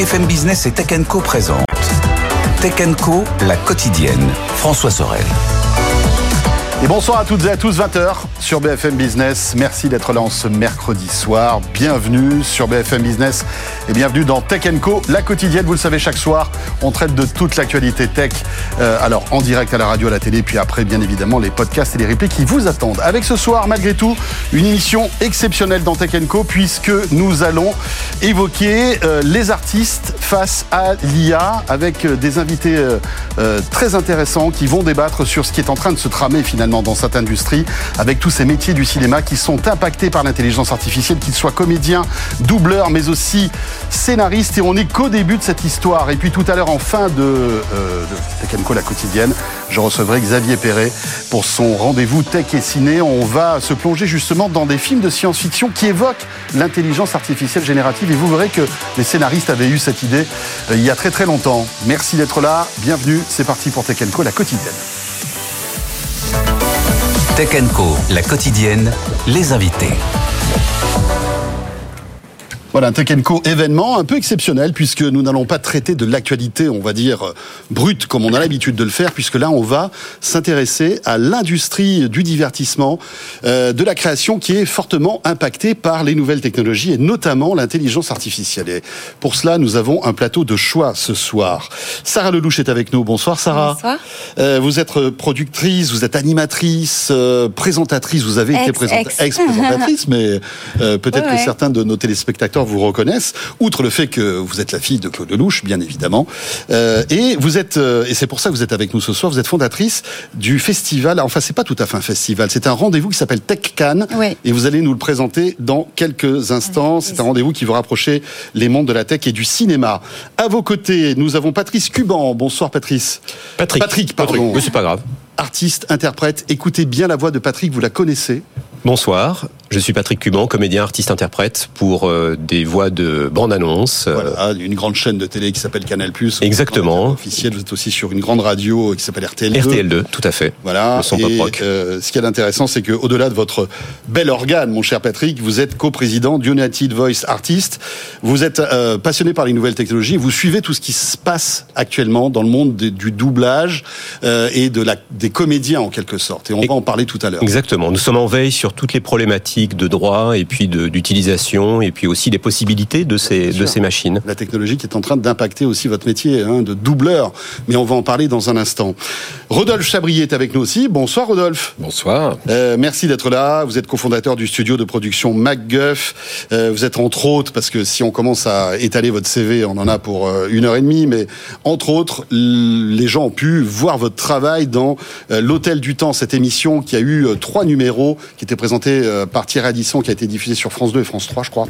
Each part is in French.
BFM Business et Tech Co présente Tech Co, la quotidienne. François Sorel. Et bonsoir à toutes et à tous, 20h sur BFM Business. Merci d'être là en ce mercredi soir. Bienvenue sur BFM Business et bienvenue dans Tech Co, la quotidienne. Vous le savez, chaque soir, on traite de toute l'actualité tech. Euh, alors, en direct à la radio, à la télé, puis après, bien évidemment, les podcasts et les replays qui vous attendent. Avec ce soir, malgré tout, une émission exceptionnelle dans Tech Co, puisque nous allons évoquer euh, les artistes face à l'IA avec euh, des invités très intéressants qui vont débattre sur ce qui est en train de se tramer finalement dans cette industrie, avec tous ces métiers du cinéma qui sont impactés par l'intelligence artificielle, qu'ils soient comédiens, doubleurs, mais aussi scénaristes. Et on n'est qu'au début de cette histoire. Et puis tout à l'heure, en fin de, euh, de la quotidienne, je recevrai Xavier Perret pour son rendez-vous Tech et Ciné. On va se plonger justement dans des films de science-fiction qui évoquent l'intelligence artificielle générative. Et vous verrez que les scénaristes avaient eu cette idée euh, il y a très très longtemps. Merci d'être là. Bienvenue. C'est parti pour Tech la quotidienne. Tech la quotidienne, les invités. Voilà, un Tech événement un peu exceptionnel puisque nous n'allons pas traiter de l'actualité, on va dire, brute comme on a l'habitude de le faire, puisque là, on va s'intéresser à l'industrie du divertissement, euh, de la création qui est fortement impactée par les nouvelles technologies et notamment l'intelligence artificielle. Et pour cela, nous avons un plateau de choix ce soir. Sarah Lelouch est avec nous. Bonsoir Sarah. Bonsoir. Euh, vous êtes productrice, vous êtes animatrice, euh, présentatrice, vous avez été ex-présentatrice, mais euh, peut-être que certains de nos téléspectateurs vous reconnaissent, outre le fait que vous êtes la fille de Claude Lelouch, bien évidemment. Euh, et vous êtes, euh, et c'est pour ça que vous êtes avec nous ce soir, vous êtes fondatrice du festival, enfin c'est pas tout à fait un festival, c'est un rendez-vous qui s'appelle Tech Cannes, et vous allez nous le présenter dans quelques instants. C'est un rendez-vous qui va rapprocher les mondes de la tech et du cinéma. À vos côtés, nous avons Patrice Cuban. Bonsoir Patrice. Patrick. Patrick, pardon. Mais c'est pas grave. Artiste, interprète. Écoutez bien la voix de Patrick, vous la connaissez. Bonsoir, je suis Patrick Cuban, comédien, artiste, interprète pour euh, des voix de bande-annonce. Euh, voilà, une grande chaîne de télé qui s'appelle Canal+. Exactement. Officiel, vous êtes aussi sur une grande radio qui s'appelle RTL2. RTL2, tout à fait. Voilà. Le son pop rock. Euh, ce qui est intéressant, c'est que au-delà de votre bel organe, mon cher Patrick, vous êtes co-président d'United Voice Artist. Vous êtes passionné par les nouvelles technologies. Vous suivez tout ce qui se passe actuellement dans le monde du doublage et de la, des comédiens en quelque sorte. Et on va en parler tout à l'heure. Exactement. Nous sommes en veille sur toutes les problématiques de droit et puis d'utilisation et puis aussi des possibilités de ces, de ces machines. La technologie qui est en train d'impacter aussi votre métier hein, de doubleur, mais on va en parler dans un instant. Rodolphe Chabrier est avec nous aussi. Bonsoir Rodolphe. Bonsoir. Euh, merci d'être là. Vous êtes cofondateur du studio de production MacGuff. Euh, vous êtes entre autres, parce que si on commence à étaler votre CV, on en a pour euh, une heure et demie, mais entre autres, les gens ont pu voir votre travail dans euh, l'Hôtel du Temps, cette émission qui a eu euh, trois numéros, qui était présentée euh, Thierry Addisson, qui a été diffusée sur France 2 et France 3, je crois,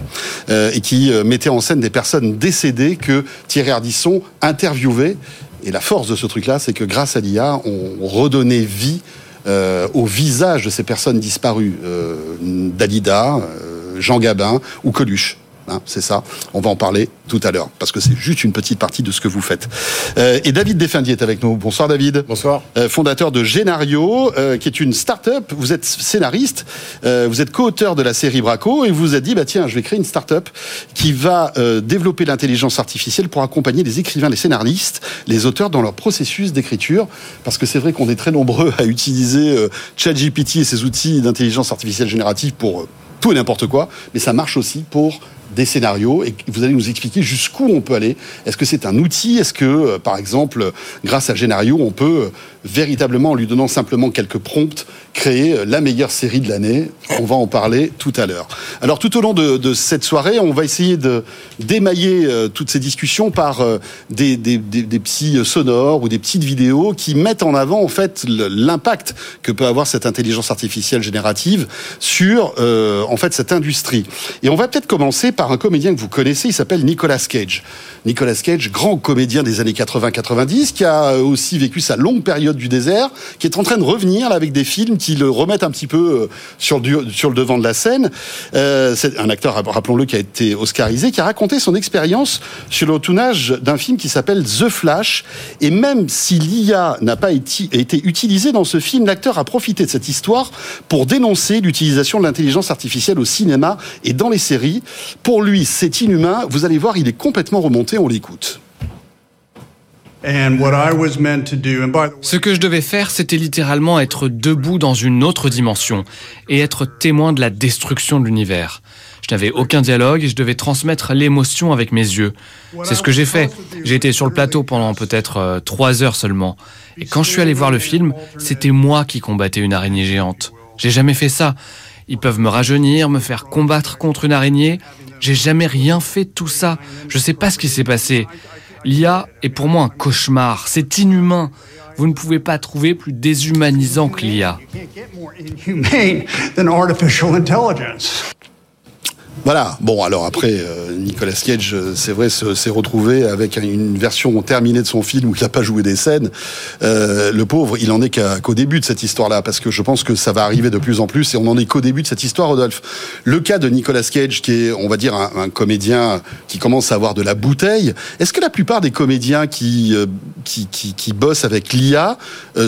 et qui mettait en scène des personnes décédées que Thierry Ardisson interviewait. Et la force de ce truc-là, c'est que grâce à l'IA, on redonnait vie au visage de ces personnes disparues. Dalida, Jean Gabin ou Coluche. Hein, c'est ça. On va en parler tout à l'heure parce que c'est juste une petite partie de ce que vous faites. Euh, et David Defendier est avec nous. Bonsoir David. Bonsoir. Euh, fondateur de Genario, euh, qui est une start-up. Vous êtes scénariste, vous êtes co-auteur de la série Braco et vous vous êtes dit bah tiens, je vais créer une start-up qui va développer l'intelligence artificielle pour accompagner les écrivains, les scénaristes, les auteurs dans leur processus d'écriture parce que c'est vrai qu'on est très nombreux à utiliser ChatGPT et ses outils d'intelligence artificielle générative pour tout et n'importe quoi, mais ça marche aussi pour des scénarios et vous allez nous expliquer jusqu'où on peut aller. Est-ce que c'est un outil? Est-ce que, euh, par exemple, grâce à Génario, on peut euh, véritablement, en lui donnant simplement quelques prompts, créer euh, la meilleure série de l'année On va en parler tout à l'heure. Alors, tout au long de, cette soirée, on va essayer de d'émailler toutes ces discussions par des, des, des, petits sonores ou des petites vidéos qui mettent en avant, en fait, l'impact que peut avoir cette intelligence artificielle générative sur, en fait, cette industrie. Et on va peut-être commencer par un comédien que vous connaissez, il s'appelle Nicolas Cage. Nicolas Cage, grand comédien des années 80-90, qui a aussi vécu sa longue période du désert, qui est en train de revenir avec des films qui le remettent un petit peu sur, sur le devant de la scène. c'est un acteur, rappelons-le, qui a été oscarisé, qui a raconté son expérience sur le tournage d'un film qui s'appelle The Flash. Et même si l'IA n'a pas été utilisée dans ce film, l'acteur a profité de cette histoire pour dénoncer l'utilisation de l'intelligence artificielle au cinéma et dans les séries. Pour lui, c'est inhumain. Vous allez voir, il est complètement remonté. On l'écoute. Ce que je devais faire, c'était littéralement être debout dans une autre dimension et être témoin de la destruction de l'univers. Je n'avais aucun dialogue et je devais transmettre l'émotion avec mes yeux. C'est ce que j'ai fait. J'ai été sur le plateau pendant peut-être euh, trois heures seulement. Et quand je suis allé voir le film, c'était moi qui combattais une araignée géante. J'ai jamais fait ça. Ils peuvent me rajeunir, me faire combattre contre une araignée. J'ai jamais rien fait de tout ça. Je sais pas ce qui s'est passé. L'IA est pour moi un cauchemar. C'est inhumain. Vous ne pouvez pas trouver plus déshumanisant que l'IA. Voilà. Bon, alors après, euh, Nicolas Cage, euh, c'est vrai, s'est retrouvé avec une version terminée de son film où il n'a pas joué des scènes. Euh, le pauvre, il en est qu'au début de cette histoire-là, parce que je pense que ça va arriver de plus en plus, et on en est qu'au début de cette histoire, Rodolphe. Le cas de Nicolas Cage, qui est, on va dire, un, comédien qui commence à avoir de la bouteille. Est-ce que la plupart des comédiens qui qui, qui, qui, bossent avec l'IA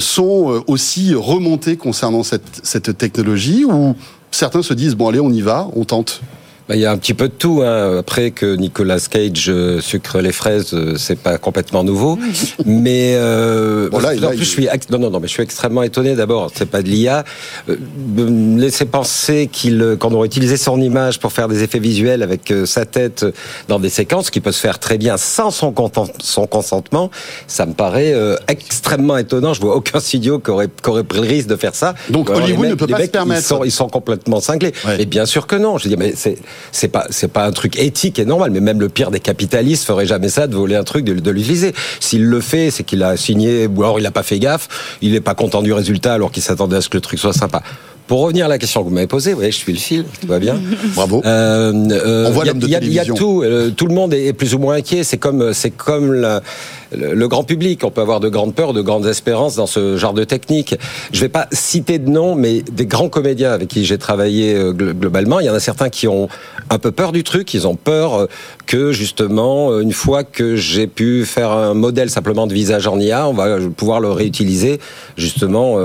sont aussi remontés concernant cette, cette technologie, ou certains se disent bon allez, on y va, on tente? Bah, il y a un petit peu de tout. Hein. Après que Nicolas Cage euh, sucre les fraises, euh, c'est pas complètement nouveau. mais euh, en plus, je suis non, non, non, mais je suis extrêmement étonné. D'abord, c'est pas de l'IA. Euh, me laisser penser qu'il, quand on aurait utilisé son image pour faire des effets visuels avec sa tête dans des séquences, qui peut se faire très bien sans son, son consentement, ça me paraît extrêmement étonnant. Je vois aucun studio qui aurait, qui aurait pris le risque de faire ça. Donc Hollywood ne peut pas se permettre. Ils sont, ils sont complètement cinglés. Et bien sûr que non. Je dis, mais c'est c'est pas c'est pas un truc éthique et normal. Mais même le pire des capitalistes ferait jamais ça de voler un truc, de, de l'utiliser. S'il le fait, c'est qu'il a signé ou alors il a pas fait gaffe. Il est pas content du résultat alors qu'il s'attendait à ce que le truc soit sympa. Pour revenir à la question que vous m'avez posée, vous voyez, je suis le fil, tout va bien. Bravo. Euh, euh, On voit l'homme de. Il y a tout. Euh, tout le monde est plus ou moins inquiet. C'est comme, c'est comme la, le grand public. On peut avoir de grandes peurs, de grandes espérances dans ce genre de technique. Je vais pas citer de noms, mais des grands comédiens avec qui j'ai travaillé euh, globalement, il y en a certains qui ont un peu peur du truc. Ils ont peur euh, que justement, euh, une fois que j'ai pu faire un modèle simplement de visage en IA, on va pouvoir le réutiliser justement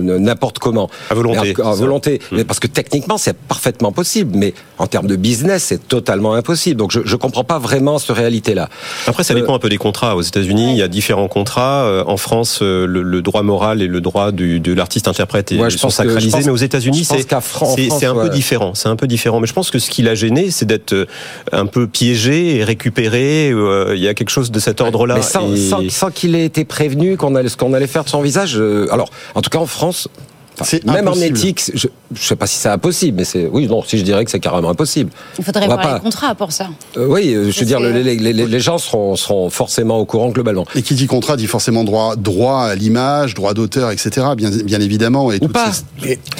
n'importe comment. À volonté. À, volonté. Hmm. Mais parce que techniquement, c'est parfaitement possible. Mais en termes de business, c'est totalement impossible. Donc je ne comprends pas vraiment cette réalité-là. Après, ça dépend un peu des contrats. Aux États-Unis, il y a différents contrats. Euh, en France, euh, le, droit moral et le droit du, de l'artiste-interprète sont sacralisés, mais aux États-unis, c'est c'est un peu différent. C'est un peu différent. Mais je pense que ce qui l'a gêné, c'est d'être euh, un peu piégé et récupéré. Il y a quelque chose de cet ordre-là. sans, sans, qu'il ait été prévenu qu'on allait, ce qu'on allait faire de son visage. Alors, en tout cas, en France, même en éthique, je ne sais pas si c'est impossible, mais c'est oui, non, si je dirais que c'est carrément impossible. Il faudrait voir pas... les contrats pour ça. Euh, oui, je veux dire, les, les, les, gens seront, seront forcément au courant globalement. Et qui dit contrat dit forcément droit, droit à l'image, droit d'auteur, etc. Bien, bien évidemment. Et Ou pas.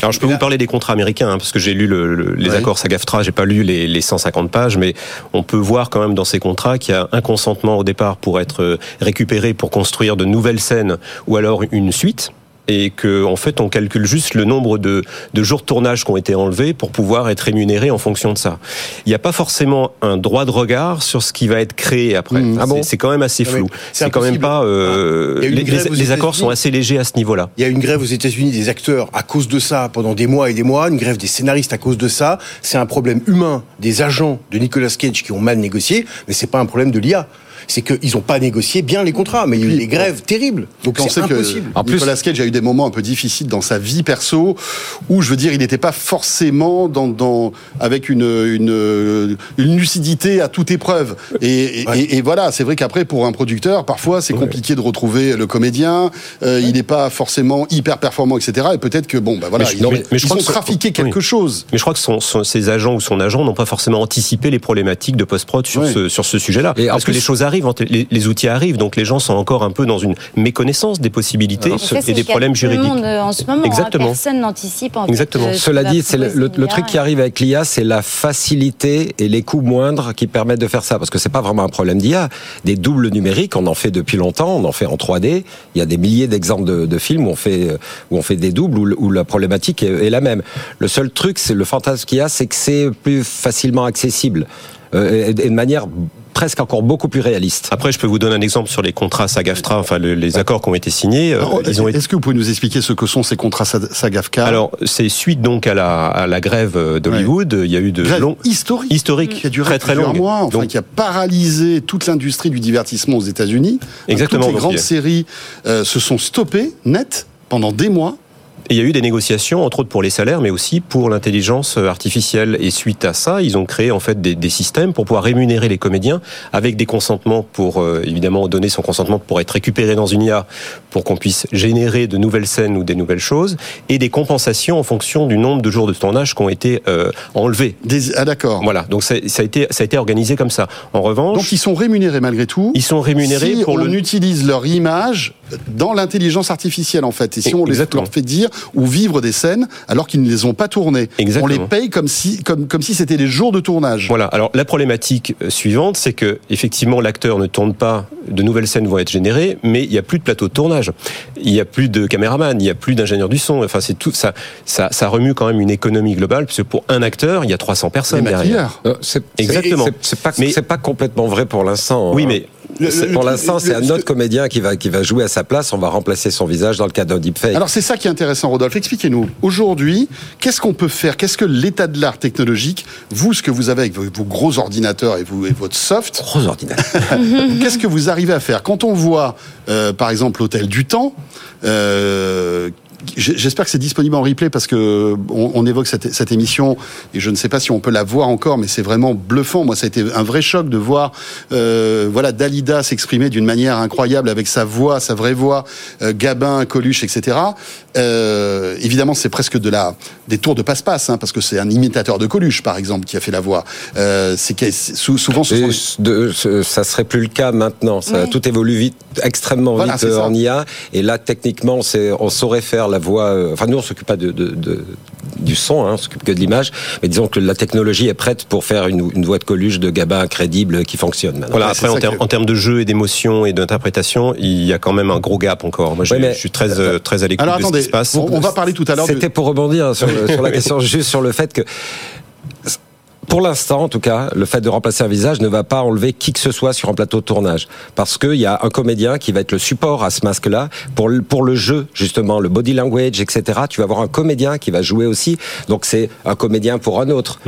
Alors je peux vous parler des contrats américains, hein, parce que j'ai lu le, les accords SAGAFTRA, j'ai pas lu les, les 150 pages, mais on peut voir quand même dans ces contrats qu'il y a un consentement au départ pour être euh, récupéré pour construire de nouvelles scènes ou alors une suite et que en fait on calcule juste le nombre de, de, jours de tournage qui ont été enlevés pour pouvoir être rémunéré en fonction de ça. Il n'y a pas forcément un droit de regard sur ce qui va être créé après. Mmh. Ah bon c'est quand même assez flou. c'est quand même pas. Euh, ah, les, les accords sont assez légers à ce niveau-là. Il y a une grève aux États-Unis des acteurs à cause de ça pendant des mois et des mois. Une grève des scénaristes à cause de ça. C'est un problème humain des agents de Nicolas Cage qui ont mal négocié, mais c'est pas un problème de l'IA c'est qu'ils n'ont pas négocié bien les contrats, mais il y a eu des grèves terribles. Donc c'est impossible. Que, en plus, Nicolas Cage a eu des moments un peu difficiles dans sa vie perso, où je veux dire, il n'était pas forcément dans, dans avec une, une, une, lucidité à toute épreuve. Et, et, voilà, c'est vrai qu'après, pour un producteur, parfois, c'est compliqué de retrouver le comédien. Euh, il n'est pas forcément hyper performant, etc. Et peut-être que bon, bah voilà, mais je, ils, ont trafiqué quelque chose. Mais je crois que son, ses agents ou son agent n'ont pas forcément anticipé les problématiques de post-prod sur ce sur ce sujet-là, parce que les choses arrivent arrive, les, outils arrivent, donc les gens sont encore un peu dans une méconnaissance des possibilités et des problèmes juridiques. en ce moment, hein. Exactement. personne n'anticipe. Exactement. Cela dit, c'est le, truc qui arrive avec l'IA, c'est la facilité et les coûts moindres qui permettent de faire ça, parce que c'est pas vraiment un problème d'IA. Des doubles numériques, on en fait depuis longtemps, on en fait en 3D. Il y a des milliers d'exemples de, films où on fait où on fait des doubles où, la problématique est, est, la même. Le seul truc, c'est le fantasme qu'il y a, c'est que c'est plus facilement accessible euh, et de manière presque encore beaucoup plus réaliste. Après, je peux vous donner un exemple sur les contrats SAGAFTRA, enfin les accords qui ont été signés. Euh, est-ce que vous pouvez nous expliquer ce que sont ces contrats SAGAFTRA? Alors, c'est suite donc à la, à la grève d'Hollywood. Il y a eu de longs historiques, historique, qui a duré très très long, mois, enfin, donc, qui a paralysé toute l'industrie du divertissement aux États-Unis. Exactement. Toutes les grandes séries euh, se sont stoppées net pendant des mois il y a eu des négociations, entre autres pour les salaires, mais aussi pour l'intelligence artificielle. Et suite à ça, ils ont créé en fait des, des systèmes pour pouvoir rémunérer les comédiens avec des consentements pour euh, évidemment donner son consentement pour être récupéré dans une IA, pour qu'on puisse générer de nouvelles scènes ou des nouvelles choses, et des compensations en fonction du nombre de jours de tournage qui ont été euh, enlevés. ah d'accord. Voilà, donc ça, ça, a été ça a été organisé comme ça. En revanche, donc ils sont rémunérés malgré tout. Ils sont rémunérés si pour on utilise leur image dans l'intelligence artificielle en fait. Et si on les, leur fait dire ou vivre des scènes alors qu'ils ne les ont pas tournées, on les paye comme si comme comme si c'était des jours de tournage. Voilà. Alors la problématique euh, suivante, c'est que effectivement l'acteur ne tourne pas, de nouvelles scènes vont être générées, mais il n'y a plus de plateau de tournage, il n'y a plus de caméraman, il n'y a plus d'ingénieur du son. Enfin c'est tout ça, ça, ça remue quand même une économie globale puisque pour un acteur il y a 300 personnes derrière. Euh, Exactement. C'est pas c'est pas complètement vrai pour l'instant. Oui, hein. mais pour l'instant, c'est un autre comédien qui va, qui va jouer à sa place. On va remplacer son visage dans le cas d'un deepfake. Alors, c'est ça qui est intéressant, Rodolphe. Expliquez-nous. Aujourd'hui, qu'est-ce qu'on peut faire? Qu'est-ce que l'état de l'art technologique, vous, ce que vous avez avec vos, gros ordinateurs et, vous, et votre soft. Gros ordinateurs. qu'est-ce que vous arrivez à faire? Quand on voit, euh, par exemple, l'hôtel du temps, euh, J'espère que c'est disponible en replay parce que on, évoque cette, émission et je ne sais pas si on peut la voir encore, mais c'est vraiment bluffant. Moi, ça a été un vrai choc de voir, euh, voilà, Dalida s'exprimer d'une manière incroyable avec sa voix, sa vraie voix, euh, Gabin, Coluche, etc. Euh, évidemment, c'est presque de la des tours de passe-passe, hein, parce que c'est un imitateur de Coluche, par exemple, qui a fait la voix. Euh, c'est souvent ce de, ça serait plus le cas maintenant. Ça, Tout évolue vite, extrêmement vite en IA, et là, techniquement, on saurait faire la voix. Euh, enfin, nous, on s'occupe pas de, du son, hein, on s'occupe que de l'image. Mais disons que la technologie est prête pour faire une, voix de Coluche de Gabin crédible qui fonctionne. Voilà. Après, en, termes de jeu et d'émotion et d'interprétation, il y a quand même un gros gap encore. Moi, je, suis très euh, très à l'écoute de ce qui se passe. On, va parler tout à l'heure. C'était pour rebondir sur, sur la question juste sur le fait que pour l'instant, en tout cas, le fait de remplacer un visage ne va pas enlever qui que ce soit sur un plateau de tournage. Parce qu'il y a un comédien qui va être le support à ce masque-là pour le, pour le jeu, justement, le body language, etc. Tu vas avoir un comédien qui va jouer aussi. Donc c'est un comédien pour un autre.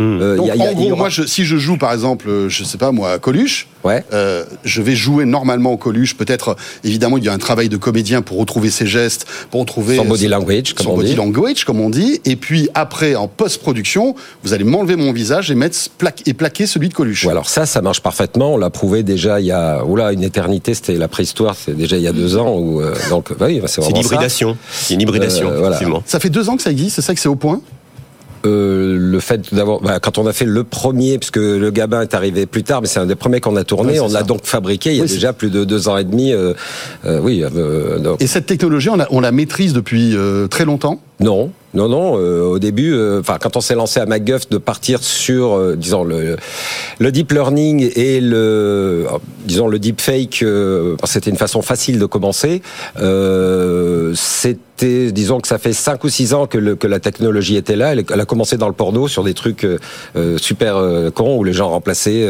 moi, si je joue, par exemple, euh, je sais pas moi, Coluche, ouais. Euh, je vais jouer normalement au Coluche. Peut-être, évidemment, il y a un travail de comédien pour retrouver ses gestes, pour retrouver son body language, comme on body language, comme on dit. Et puis après, en post-production, vous allez m'enlever mon visage et mettre et plaquer celui de Coluche. alors ça, ça marche parfaitement. On l'a prouvé déjà il y a oula, une éternité, c'était la préhistoire, c'est déjà il y a deux ans. Où, euh, donc, oui, c'est une hybridation. C'est une hybridation, euh, Ça fait deux ans que ça existe, c'est ça que c'est au point? Euh, le fait d'avoir, bah, quand on a fait le premier, puisque le Gabin est arrivé plus tard, mais c'est un des premiers qu'on a tourné, on l'a donc fabriqué il y a déjà plus de deux ans et demi. Euh, euh, oui. Et cette technologie, on la, on la maîtrise depuis très longtemps? Non. Non, non. au début, enfin, quand on s'est lancé à MacGuff de partir sur, disons le, le deep learning et le, disons le deep fake, c'était une façon facile de commencer. c'est disons que ça fait 5 ou 6 ans que, la technologie était là. Elle, a commencé dans le porno sur des trucs euh, euh, super euh, cons où les gens remplaçaient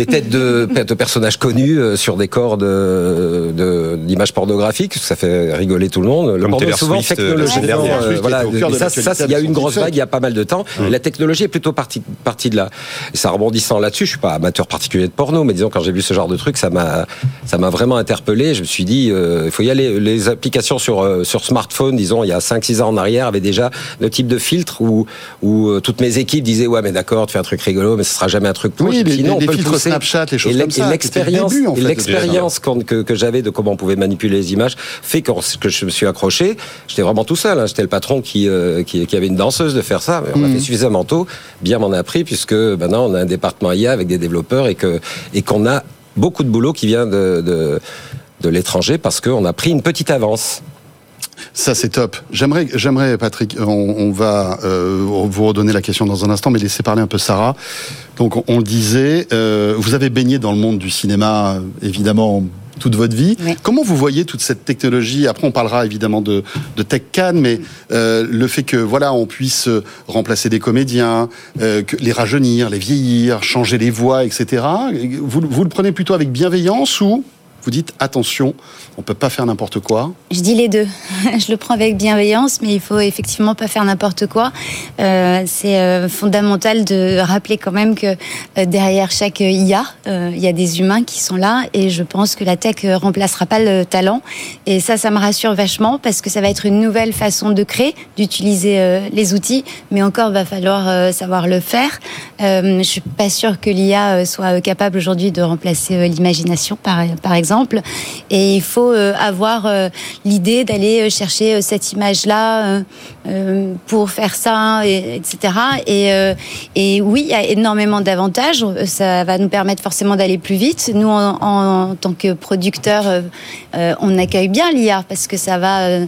des têtes de, de personnages connus euh, sur des corps d'images de, d'images pornographiques, ça fait rigoler tout le monde. Le porno souvent technologiquement, euh, voilà, ça, ça, il y a eu une grosse vague il y a pas mal de temps. La technologie est plutôt partie, partie de là. Et ça rebondissant là-dessus, je suis pas amateur particulier de porno, mais disons quand j'ai vu ce genre de truc, ça m'a ça m'a vraiment interpellé. Je me suis dit, euh, il faut y aller. Les applications sur sur smartphone, disons, il y a 5-6 ans en arrière, avaient déjà le type de filtre où où toutes mes équipes disaient ouais mais d'accord, tu fais un truc rigolo, mais ce sera jamais un truc. Oui, les, les filtres Snapchat, les choses comme ça. Et l'expérience, l'expérience que, que j'avais de comment on pouvait manipuler les images fait que, que je me suis accroché. J'étais vraiment tout seul. Hein. J'étais le patron qui, euh, qui, qui, avait une danseuse de faire ça. Mais on a mhm. fait suffisamment tôt, bien m'en a pris, puisque maintenant on a un département IA avec des développeurs et que et qu'on a beaucoup de boulot qui vient de, de, de l'étranger parce qu'on a pris une petite avance. Ça, c'est top. J'aimerais, j'aimerais, Patrick, on, va euh, vous redonner la question dans un instant, mais laissez parler un peu Sarah. Donc, on, le disait, euh, vous avez baigné dans le monde du cinéma, évidemment, toute votre vie. Comment vous voyez toute cette technologie? Après, on parlera évidemment de, de Tech Can, mais euh, le fait que voilà, on puisse remplacer des comédiens, que les rajeunir, les vieillir, changer les voix, etc. Vous, vous le prenez plutôt avec bienveillance ou vous dites attention, on peut pas faire n'importe quoi Je dis les deux. Je le prends avec bienveillance, mais il faut effectivement pas faire n'importe quoi. Euh, c'est euh, fondamental de rappeler quand même que euh, derrière chaque IA, il y a des humains qui sont là, et je pense que la tech remplacera pas le talent. Et ça, ça me rassure vachement parce que ça va être une nouvelle façon de créer, d'utiliser les outils, mais encore va falloir savoir le faire. je suis pas sûre que l'IA soit capable aujourd'hui de remplacer l'imagination, par exemple et il faut euh, avoir euh, l'idée d'aller euh, chercher cette image-là pour faire ça, etc. Et, et oui, il y a énormément d'avantages. Ça va nous permettre forcément d'aller plus vite. Nous, en, tant que producteurs, on accueille bien l'IA parce que ça va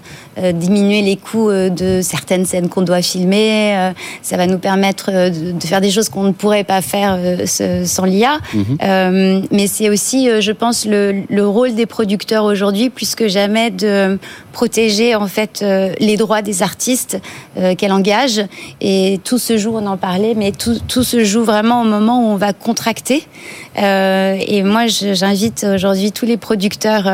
diminuer les coûts de certaines scènes qu'on doit filmer. ça va nous permettre de faire des choses qu'on ne pourrait pas faire sans l'IA. Mhm. mais c'est aussi, je pense, le, le rôle des producteurs aujourd'hui, plus que jamais, de protéger en fait euh, les droits des artistes euh, qu'elle engage. Et tout se joue, on en parlait, mais tout, tout se joue vraiment au moment où on va contracter. Euh, et moi, j'invite aujourd'hui tous les producteurs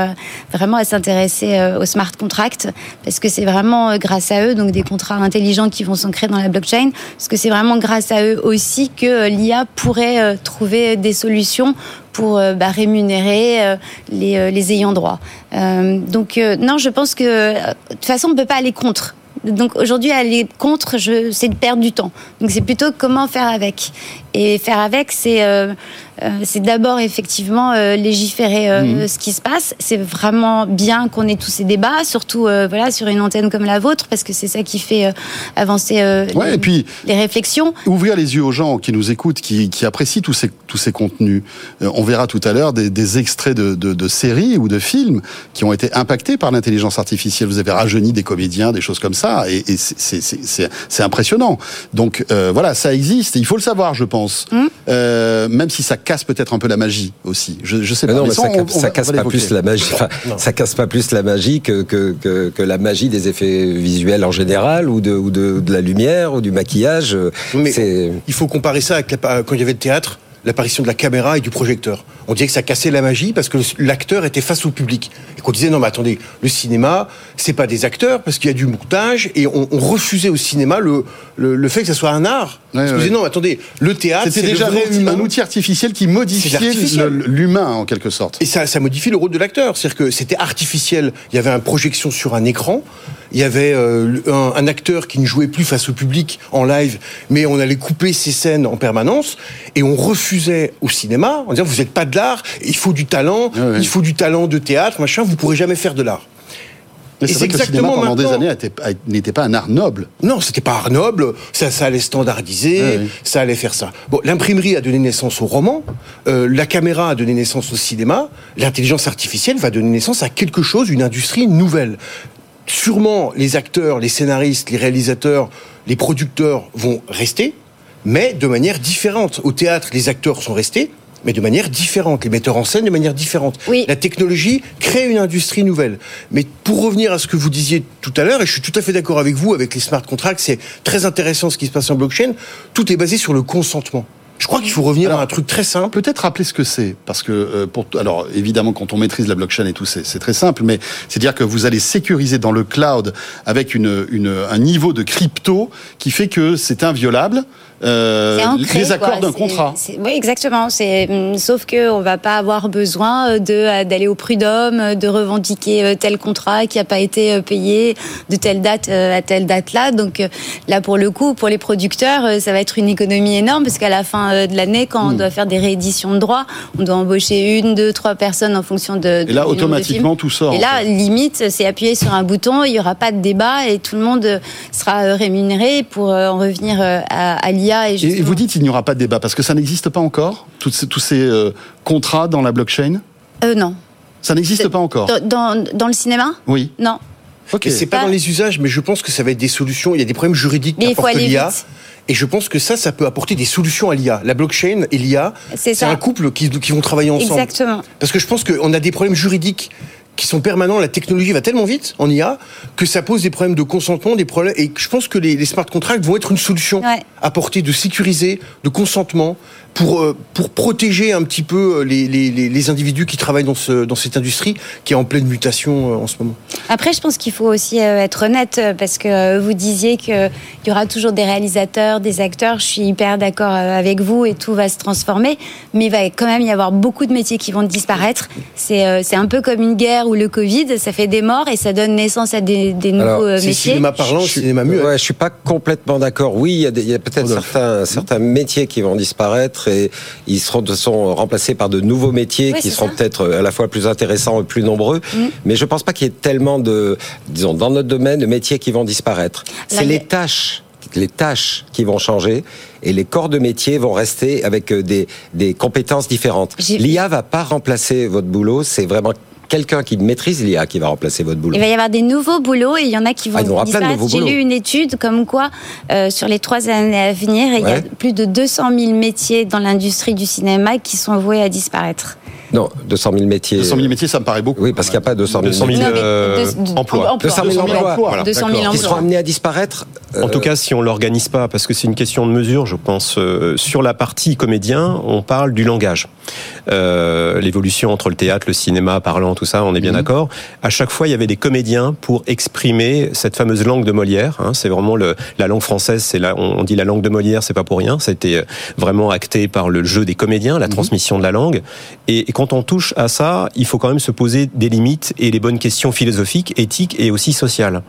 vraiment à s'intéresser au smart contract, parce que c'est vraiment grâce à eux, donc des contrats intelligents qui vont s'ancrer dans la blockchain, parce que c'est vraiment grâce à eux aussi que l'IA pourrait trouver des solutions pour bah, rémunérer les, les, ayants droit. donc non, je pense que de toute façon, on ne peut pas aller contre. Donc aujourd'hui, aller contre, c'est de perdre du temps. Donc c'est plutôt comment faire avec. Et faire avec, c'est euh, c'est d'abord effectivement euh, légiférer euh, mhm. ce qui se passe. C'est vraiment bien qu'on ait tous ces débats, surtout voilà sur une antenne comme la vôtre, parce que c'est ça qui fait avancer les, et puis, les réflexions. Ouvrir les yeux aux gens qui nous écoutent, qui, qui apprécient tous ces, tous ces contenus. on verra tout à l'heure des, des, extraits de, de, de, séries ou de films qui ont été impactés par l'intelligence artificielle. Vous avez rajeuni des comédiens, des choses comme ça, et, et c'est impressionnant. Donc voilà, ça existe. il faut le savoir, je pense, hum. même si ça casse peut-être un peu la magie aussi. Je, je sais pas. Non, mais ça, casse pas plus la magie. ça casse pas plus la magie que, que, que, la magie des effets visuels en général ou de, ou de, de la lumière ou du maquillage. Mais il faut comparer ça avec quand il y avait le théâtre l'apparition de la caméra et du projecteur. On disait que ça cassait la magie parce que l'acteur était face au public. Et qu'on disait, non, mais attendez, le cinéma, c'est pas des acteurs parce qu'il y a du montage et on, refusait au cinéma le, le, fait que ça soit un art. Ouais, non, attendez, le théâtre, c'était déjà un outil artificiel qui modifiait l'humain en quelque sorte. Et ça, ça modifie le rôle de l'acteur. C'est-à-dire que c'était artificiel. Il y avait une projection sur un écran il y avait euh, un, acteur qui ne jouait plus face au public en live, mais on allait couper ses scènes en permanence et on refusait au cinéma en disant vous n'êtes pas de l'art, il faut du talent, il faut du talent de théâtre, machin, vous pourrez jamais faire de l'art. c'est exactement que le cinéma pendant des années n'était pas un art noble. Non, c'était pas art noble. Ça, ça allait standardiser, ça allait faire ça. Bon, l'imprimerie a donné naissance au roman, euh, la caméra a donné naissance au cinéma, l'intelligence artificielle va donner naissance à quelque chose, une industrie nouvelle sûrement les acteurs, les scénaristes, les réalisateurs, les producteurs vont rester, mais de manière différente. Au théâtre, les acteurs sont restés, mais de manière différente, les metteurs en scène de manière différente. La technologie crée une industrie nouvelle. Mais pour revenir à ce que vous disiez tout à l'heure, et je suis tout à fait d'accord avec vous, avec les smart contracts, c'est très intéressant ce qui se passe en blockchain, tout est basé sur le consentement. Je crois qu'il faut revenir à un truc très simple. Peut-être rappeler ce que c'est, parce que euh, pour alors évidemment quand on maîtrise la blockchain et tout, c'est très simple, mais c'est dire que vous allez sécuriser dans le cloud avec une, une, un niveau de crypto qui fait que c'est inviolable euh, les accords d'un contrat. Oui, exactement. Hum, sauf que on va pas avoir besoin euh, euh, d'aller au prud'homme, euh, de revendiquer tel contrat qui a pas été payé de telle date à telle date là. Donc là, pour le coup, pour les producteurs, ça va être une économie énorme parce qu'à la fin de l'année, quand on hmm. doit faire des rééditions de droits, on doit embaucher une, deux, trois personnes en fonction de. Et là, automatiquement, tout sort. Et là, limite, c'est appuyer sur un bouton, il y aura pas de débat et tout le monde sera rémunéré pour en revenir à, à l'IA. Et, et, vous dites qu'il n'y aura pas de débat parce que ça n'existe pas encore, tous ces, tous ces euh, contrats dans la blockchain? Euh, Non. Ça n'existe pas encore? dans, dans, le cinéma? Oui. Non. Okay. C'est pas, dans les usages, mais je pense que ça va être des solutions. Il y a des problèmes juridiques qu'apporte l'IA. Et je pense que ça, ça peut apporter des solutions à l'IA. La blockchain et l'IA, c'est un couple qui, qui, vont travailler ensemble. Exactement. Parce que je pense qu'on a des problèmes juridiques qui sont permanents. La technologie va tellement vite en IA que ça pose des problèmes de consentement, des problèmes. Et je pense que les, les smart contracts vont être une solution ouais. apportée de sécuriser, de consentement pour, euh, pour protéger un petit peu euh, les, les, les, individus qui travaillent dans, ce, dans cette industrie qui est en pleine mutation euh, en ce moment. Après, je pense qu'il faut aussi être honnête parce que vous disiez qu'il y aura toujours des réalisateurs, des acteurs. Je suis hyper d'accord avec vous et tout va se transformer. Mais il va quand même y avoir beaucoup de métiers qui vont disparaître. C'est un peu comme une guerre ou le Covid. Ça fait des morts et ça donne naissance à des, des nouveaux Alors, métiers. Cinéma parlant, je, cinéma muet. Ouais, je suis pas complètement d'accord. Oui, il y a, a peut-être certains, certains métiers qui vont disparaître et ils seront de sont remplacés par de nouveaux métiers qui seront peut-être à la fois plus intéressants et plus nombreux. Mm. Mais je pense pas qu'il y ait tellement de, disons, dans notre domaine, de métiers qui vont disparaître. C'est les tâches les tâches qui vont changer et les corps de métier vont rester avec euh, des, des compétences différentes. L'IA va pas remplacer votre boulot, c'est vraiment quelqu'un qui maîtrise l'IA qui va remplacer votre boulot. Il va y avoir des nouveaux boulots et il y en a qui vont ah, disparaître. J'ai lu une étude comme quoi, euh, sur les trois années à venir, ouais. il y a plus de 200 000 métiers dans l'industrie du cinéma qui sont voués à disparaître. Non, 200 000 métiers. 200 000 métiers, ça me paraît beaucoup. Oui, parce qu'il n'y a pas 200 000, 200 000 euh, emplois. 200 000 emplois. Voilà. 200 000 emplois. Qui seront amenés à disparaître. Euh... En tout cas, si on l'organise pas, parce que c'est une question de mesure, je pense. Euh, sur la partie comédien, on parle du langage. Euh, L'évolution entre le théâtre, le cinéma, parlant, tout ça, on est bien mmh. d'accord. À chaque fois, il y avait des comédiens pour exprimer cette fameuse langue de Molière. Hein, c'est vraiment le, la langue française. C'est la, on, dit la langue de Molière, c'est pas pour rien. Ça a été vraiment acté par le jeu des comédiens, la mmh. transmission de la langue. Et, et quand on touche à ça, il faut quand même se poser des limites et les bonnes questions philosophiques, éthiques et aussi sociales.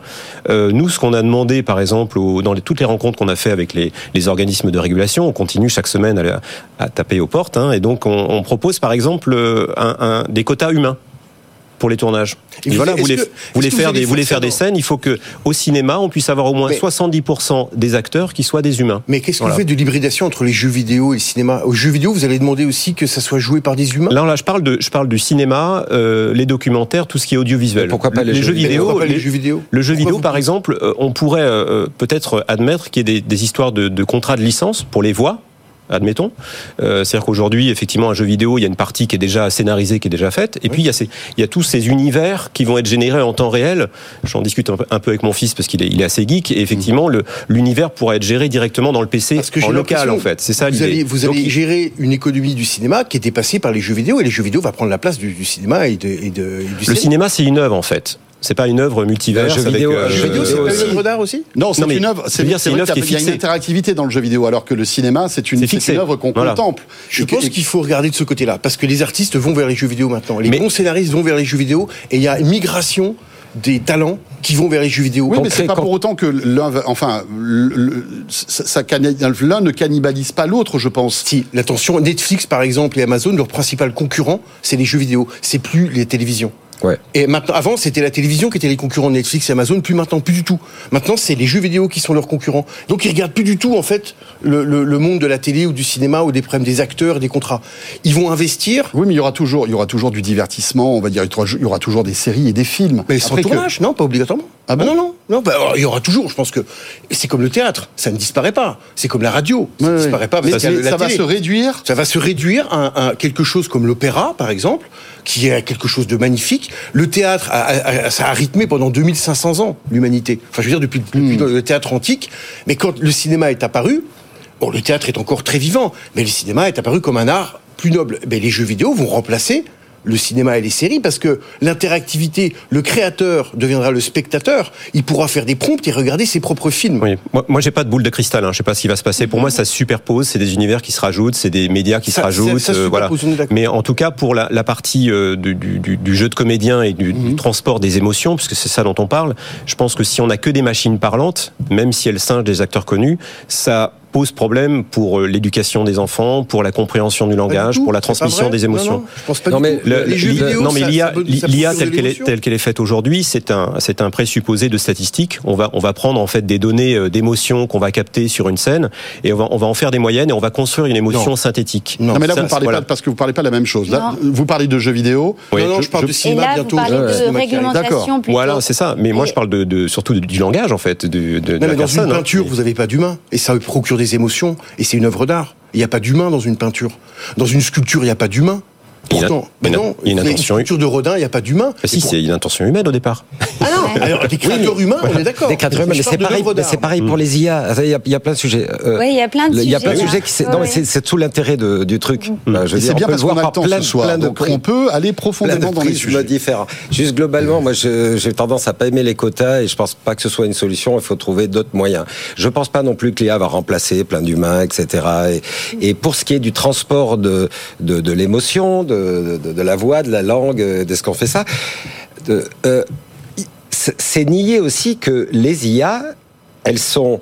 Euh, nous, ce qu'on a demandé, par exemple, dans toutes les rencontres qu'on a fait avec les, organismes de régulation, on continue chaque semaine à, taper aux portes, hein, et donc on, propose, par exemple, un, des quotas humains pour les tournages. Et, voilà, vous voulez, que, voulez faire des, voulez faire des scènes, il faut que au cinéma, on puisse avoir au moins mais, 70% des acteurs qui soient des humains. Mais qu'est-ce que voilà. vous faites de l'hybridation entre les jeux vidéo et le cinéma Aux jeux vidéo, vous allez demander aussi que ça soit joué par des humains Là, là, je parle de, je parle du cinéma, euh, les documentaires, tout ce qui est audiovisuel. Mais pourquoi pas les, les jeux, vidéo pas les, les, jeux vidéo Le jeu vidéo, par exemple, euh, on pourrait euh, peut-être admettre qu'il y ait des, des histoires de, de contrats de licence pour les voix admettons. Euh, C'est-à-dire qu'aujourd'hui, effectivement, un jeu vidéo, il y a une partie qui est déjà scénarisée, qui est déjà faite, et oui. puis il y, a ces, il y a tous ces univers qui vont être générés en temps réel. J'en discute un peu, un peu, avec mon fils parce qu'il est, il est assez geek, et effectivement, mmh. l'univers pourra être géré directement dans le PC parce que en local, en fait. C'est ça Vous allez, vous allez gérer une économie du cinéma qui était passée par les jeux vidéo, et les jeux vidéo va prendre la place du, du cinéma et, de, et, de, et du Le cinéma, c'est une œuvre, en fait. C'est pas une œuvre multivers. jeu vidéo, euh, jeu vidéo, c'est pas une œuvre d'art aussi? Non, c'est une œuvre. C'est dire, c'est une œuvre qui est fixée. Il y a une interactivité dans le jeu vidéo, alors que le cinéma, c'est une, une œuvre qu'on voilà. contemple. Je pense qu'il faut regarder de ce côté-là, parce que les artistes vont vers les jeux vidéo maintenant. Les mais, bons scénaristes vont vers les jeux vidéo, et il y a une migration des talents qui vont vers les jeux vidéo. Oui, mais c'est pas pour autant que l'un, enfin, l'un ne cannibalise pas l'autre, je pense. Si, l'attention, Netflix par exemple et Amazon, leur principal concurrent, c'est les jeux vidéo. C'est plus les télévisions. Ouais. Et maintenant, avant, c'était la télévision qui était les concurrents de Netflix et Amazon, plus maintenant, plus du tout. Maintenant, c'est les jeux vidéo qui sont leurs concurrents. Donc, ils regardent plus du tout, en fait, le, le, le, monde de la télé ou du cinéma ou des problèmes des acteurs et des contrats. Ils vont investir. Oui, mais il y aura toujours, il y aura toujours du divertissement, on va dire, il y aura toujours des séries et des films. Mais sans tournage, que... non, pas obligatoirement. Ah bon non, non, non. Bah, alors, il y aura toujours, je pense que c'est comme le théâtre, ça ne disparaît pas. C'est comme la radio, ça ouais, ne disparaît pas. Mais ça, ça va se réduire. Ça va se réduire à, à quelque chose comme l'opéra, par exemple, qui est quelque chose de magnifique. Le théâtre, a, a, ça a rythmé pendant 2500 ans l'humanité. Enfin, je veux dire, depuis, depuis mmh. le théâtre antique. Mais quand le cinéma est apparu, bon, le théâtre est encore très vivant, mais le cinéma est apparu comme un art plus noble. Mais les jeux vidéo vont remplacer le cinéma et les séries parce que l'interactivité, le créateur deviendra le spectateur, il pourra faire des prompts et regarder ses propres films. Oui. Moi, moi j'ai pas de boule de cristal, hein. je sais pas ce qui va se passer. Pour moi, ça se superpose, c'est des univers qui se rajoutent, c'est des médias qui ça, se rajoutent, ça, ça euh, voilà. Mais en tout cas, pour la, la partie euh, du, du, du, jeu de comédien et du, mm -hmm. du transport des émotions, puisque c'est ça dont on parle, je pense que si on a que des machines parlantes, même si elles singent des acteurs connus, ça pose problème pour l'éducation des enfants, pour la compréhension du langage, pour la transmission des émotions. Non, je pense pas non, mais l'IA, telle qu'elle est, telle qu'elle est faite aujourd'hui, c'est un, c'est un présupposé de statistiques. On va, on va prendre en fait des données d'émotions qu'on va capter sur une scène et on va, on va en faire des moyennes et on va construire une émotion synthétique. Non, mais là vous parlez pas parce que vous parlez pas de la même chose. Là, vous parlez de jeux vidéo. Oui. Non, non, je, parle de cinéma et là, bientôt. Vous parlez de réglementation plutôt. Voilà, c'est ça. Mais moi, je parle de, surtout du langage en fait. De, de, non, mais dans une peinture, vous n'avez pas d'humain et ça procure des émotions et c'est une œuvre d'art. Il n'y a pas d'humain dans une peinture. Dans une sculpture, il n'y a pas d'humain. Pourtant, mais non, il y a une intention. Une de Rodin, il n'y a pas d'humain. Ah, si, c'est une intention humaine au départ. Ah non, alors, des créateurs humains, on est d'accord. Des créateurs humains, mais c'est pareil, c'est pareil pour les IA. Il y, a, il y a plein de sujets. Euh, oui, il y a plein de sujets. Il y a plein de sujets qui. Non, mais c'est tout l'intérêt du truc. Bah, je c'est bien parce qu'on a le temps ce soir. Donc on peut aller profondément dans les sujets différents. Juste globalement, moi, j'ai tendance à pas aimer les quotas et je pense pas que ce soit une solution. Il faut trouver d'autres moyens. Je pense pas non plus que l'IA va remplacer plein d'humains, etc. Et pour ce qui est du transport de de l'émotion, de la voix, de la langue, euh, de ce qu'on fait ça. Euh, c'est nier aussi que les IA, elles sont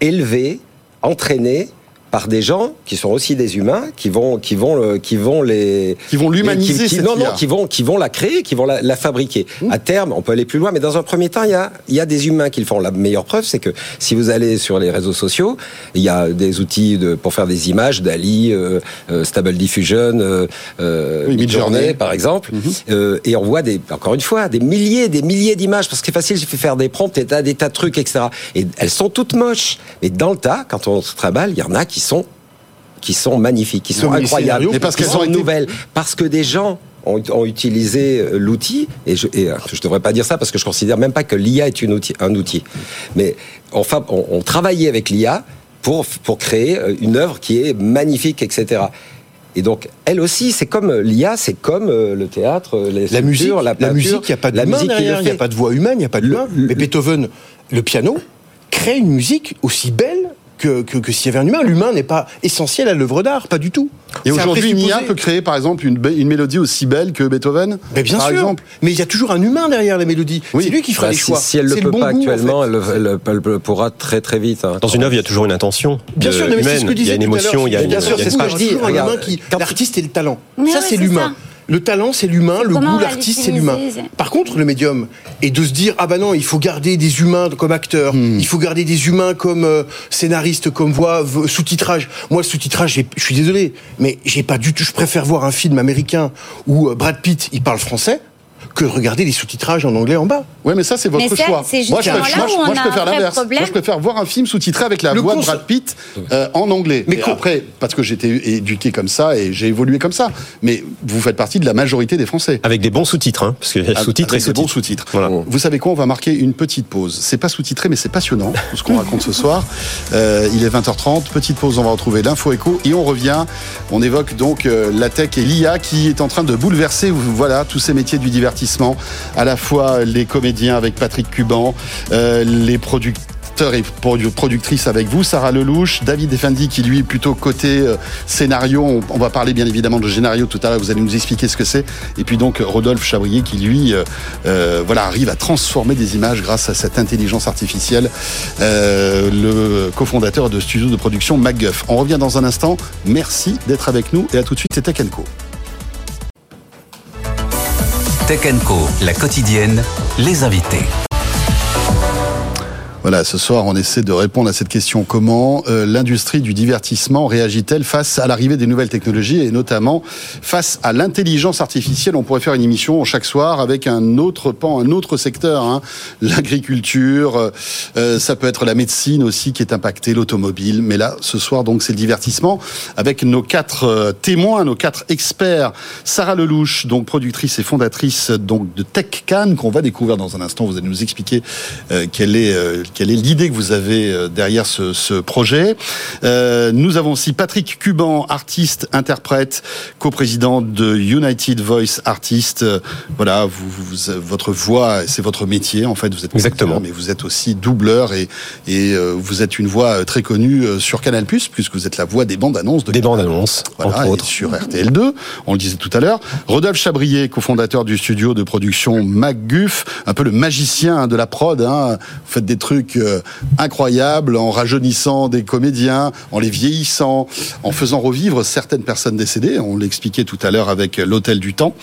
élevées, entraînées par des gens qui sont aussi des humains, qui vont, qui vont, qui vont les, qui vont l'humaniser. Qui, non, non, qui vont, qui vont la créer, qui vont la, la fabriquer. Mmh. À terme, on peut aller plus loin, mais dans un premier temps, il y a, il y a des humains qui le font. La meilleure preuve, c'est que si vous allez sur les réseaux sociaux, il y a des outils de, pour faire des images, Dali, euh, euh, Stable Diffusion, euh, euh oui, Midjourney, par exemple, mmh. euh, et on voit des, encore une fois, des milliers, des milliers d'images parce que c'est facile, il faut faire des prompts, des tas, des tas de trucs, etc. Et elles sont toutes moches, mais dans le tas, quand on se travaille, il y en a qui qui sont qui sont magnifiques, qui sont incroyables, parce qu'elles sont nouvelles, parce que des gens ont, ont utilisé euh, l'outil, et je ne euh, devrais pas dire ça parce que je considère même pas que l'IA est une outil, un outil, mais enfin, on, on travaillait avec l'IA pour, pour créer euh, une œuvre qui est magnifique, etc. Et donc, elle aussi, c'est comme l'IA, c'est comme le théâtre, les la musique, la, peinture, la musique, il n'y a pas de musique il n'y a pas de voix humaine, il n'y a pas de le, Mais Beethoven, le piano, crée une musique aussi belle que, que, que s'il y avait un humain. L'humain n'est pas essentiel à l'œuvre d'art, pas du tout. Et aujourd'hui, une IA peut créer, par exemple, une, une, mélodie aussi belle que Beethoven Mais bien par sûr. Exemple. Mais il y a toujours un humain derrière la mélodie. Oui. C'est lui qui fera bah, les choix. Si, elle ne le peut bon pas goût, actuellement, en fait. elle, elle, elle, pourra très très vite. Hein. Dans une œuvre, il y a toujours une intention. Bien sûr, mais c'est ce que il y a une émotion, il y a une. Bien sûr, c'est ce que je dis. L'artiste et le talent. Ça, c'est l'humain. Le talent, c'est l'humain, le goût, l'artiste, c'est l'humain. Par contre, le médium, est de se dire, ah bah non, il faut garder des humains comme acteurs, hmm. il faut garder des humains comme euh, scénaristes, comme voix, sous-titrage. Moi, le sous-titrage, je suis désolé, mais j'ai pas du tout, je préfère voir un film américain où euh, Brad Pitt, il parle français, que regarder les sous-titrages en anglais en bas. Oui, mais ça, c'est votre choix. moi, je, préfère, moi, moi, je préfère l'inverse. Moi, je préfère voir un film sous-titré avec la le voix de Brad Pitt euh, en anglais. Mais après, parce que j'étais éduqué comme ça et j'ai évolué comme ça. Mais vous faites partie de la majorité des Français. Avec des bons sous-titres, hein, parce que sous-titres et sous des bons sous-titres. Voilà. Vous savez quoi On va marquer une petite pause. C'est pas sous-titré, mais c'est passionnant tout ce qu'on raconte ce soir. Euh, il est 20h30. Petite pause. On va retrouver l'info écho et on revient. On évoque donc euh, la tech et l'IA qui est en train de bouleverser, voilà, tous ces métiers du divertissement à la fois les comédiens avec Patrick Cuban, euh, les producteurs et productrices avec vous, Sarah Lelouch, David Effendi qui lui est plutôt côté euh, scénario. On, va parler bien évidemment de scénario tout à l'heure. Vous allez nous expliquer ce que c'est. Et puis donc Rodolphe Chabrier qui lui, euh, voilà, arrive à transformer des images grâce à cette intelligence artificielle. le cofondateur de studio de production MacGuff. On revient dans un instant. Merci d'être avec nous et à tout de suite. C'était Kenko. Tech Co, la quotidienne, les invités. Voilà, ce soir, on essaie de répondre à cette question. Comment euh, l'industrie du divertissement réagit-elle face à l'arrivée des nouvelles technologies et notamment face à l'intelligence artificielle? On pourrait faire une émission chaque soir avec un autre pan, un autre secteur, hein. l'agriculture, euh, euh, ça peut être la médecine aussi qui est impactée, l'automobile. Mais là, ce soir, donc, c'est le divertissement avec nos quatre témoins, nos quatre experts. Sarah Lelouch, donc productrice et fondatrice donc de TechCan qu'on va découvrir dans un instant. Vous allez nous expliquer quelle est quelle est l'idée que vous avez euh, derrière ce, ce projet. Euh, nous avons aussi Patrick Cuban, artiste, interprète, coprésident de United Voice Artist. Euh, voilà, vous, vous, votre voix, c'est votre métier en fait. Vous êtes exactement, mais vous êtes aussi doubleur et, et vous êtes une voix très connue sur Canal+, puisque vous êtes la voix des bandes annonces de des bandes annonces, voilà, entre autres, sur RTL2. On le disait tout à l'heure. Rodolphe Chabrier, cofondateur du studio de production MacGuff, un peu le magicien de la prod. Hein. Vous faites des trucs trucs euh, incroyables en rajeunissant des comédiens, en les vieillissant, en faisant revivre certaines personnes décédées. On l'expliquait tout à l'heure avec l'Hôtel du Temps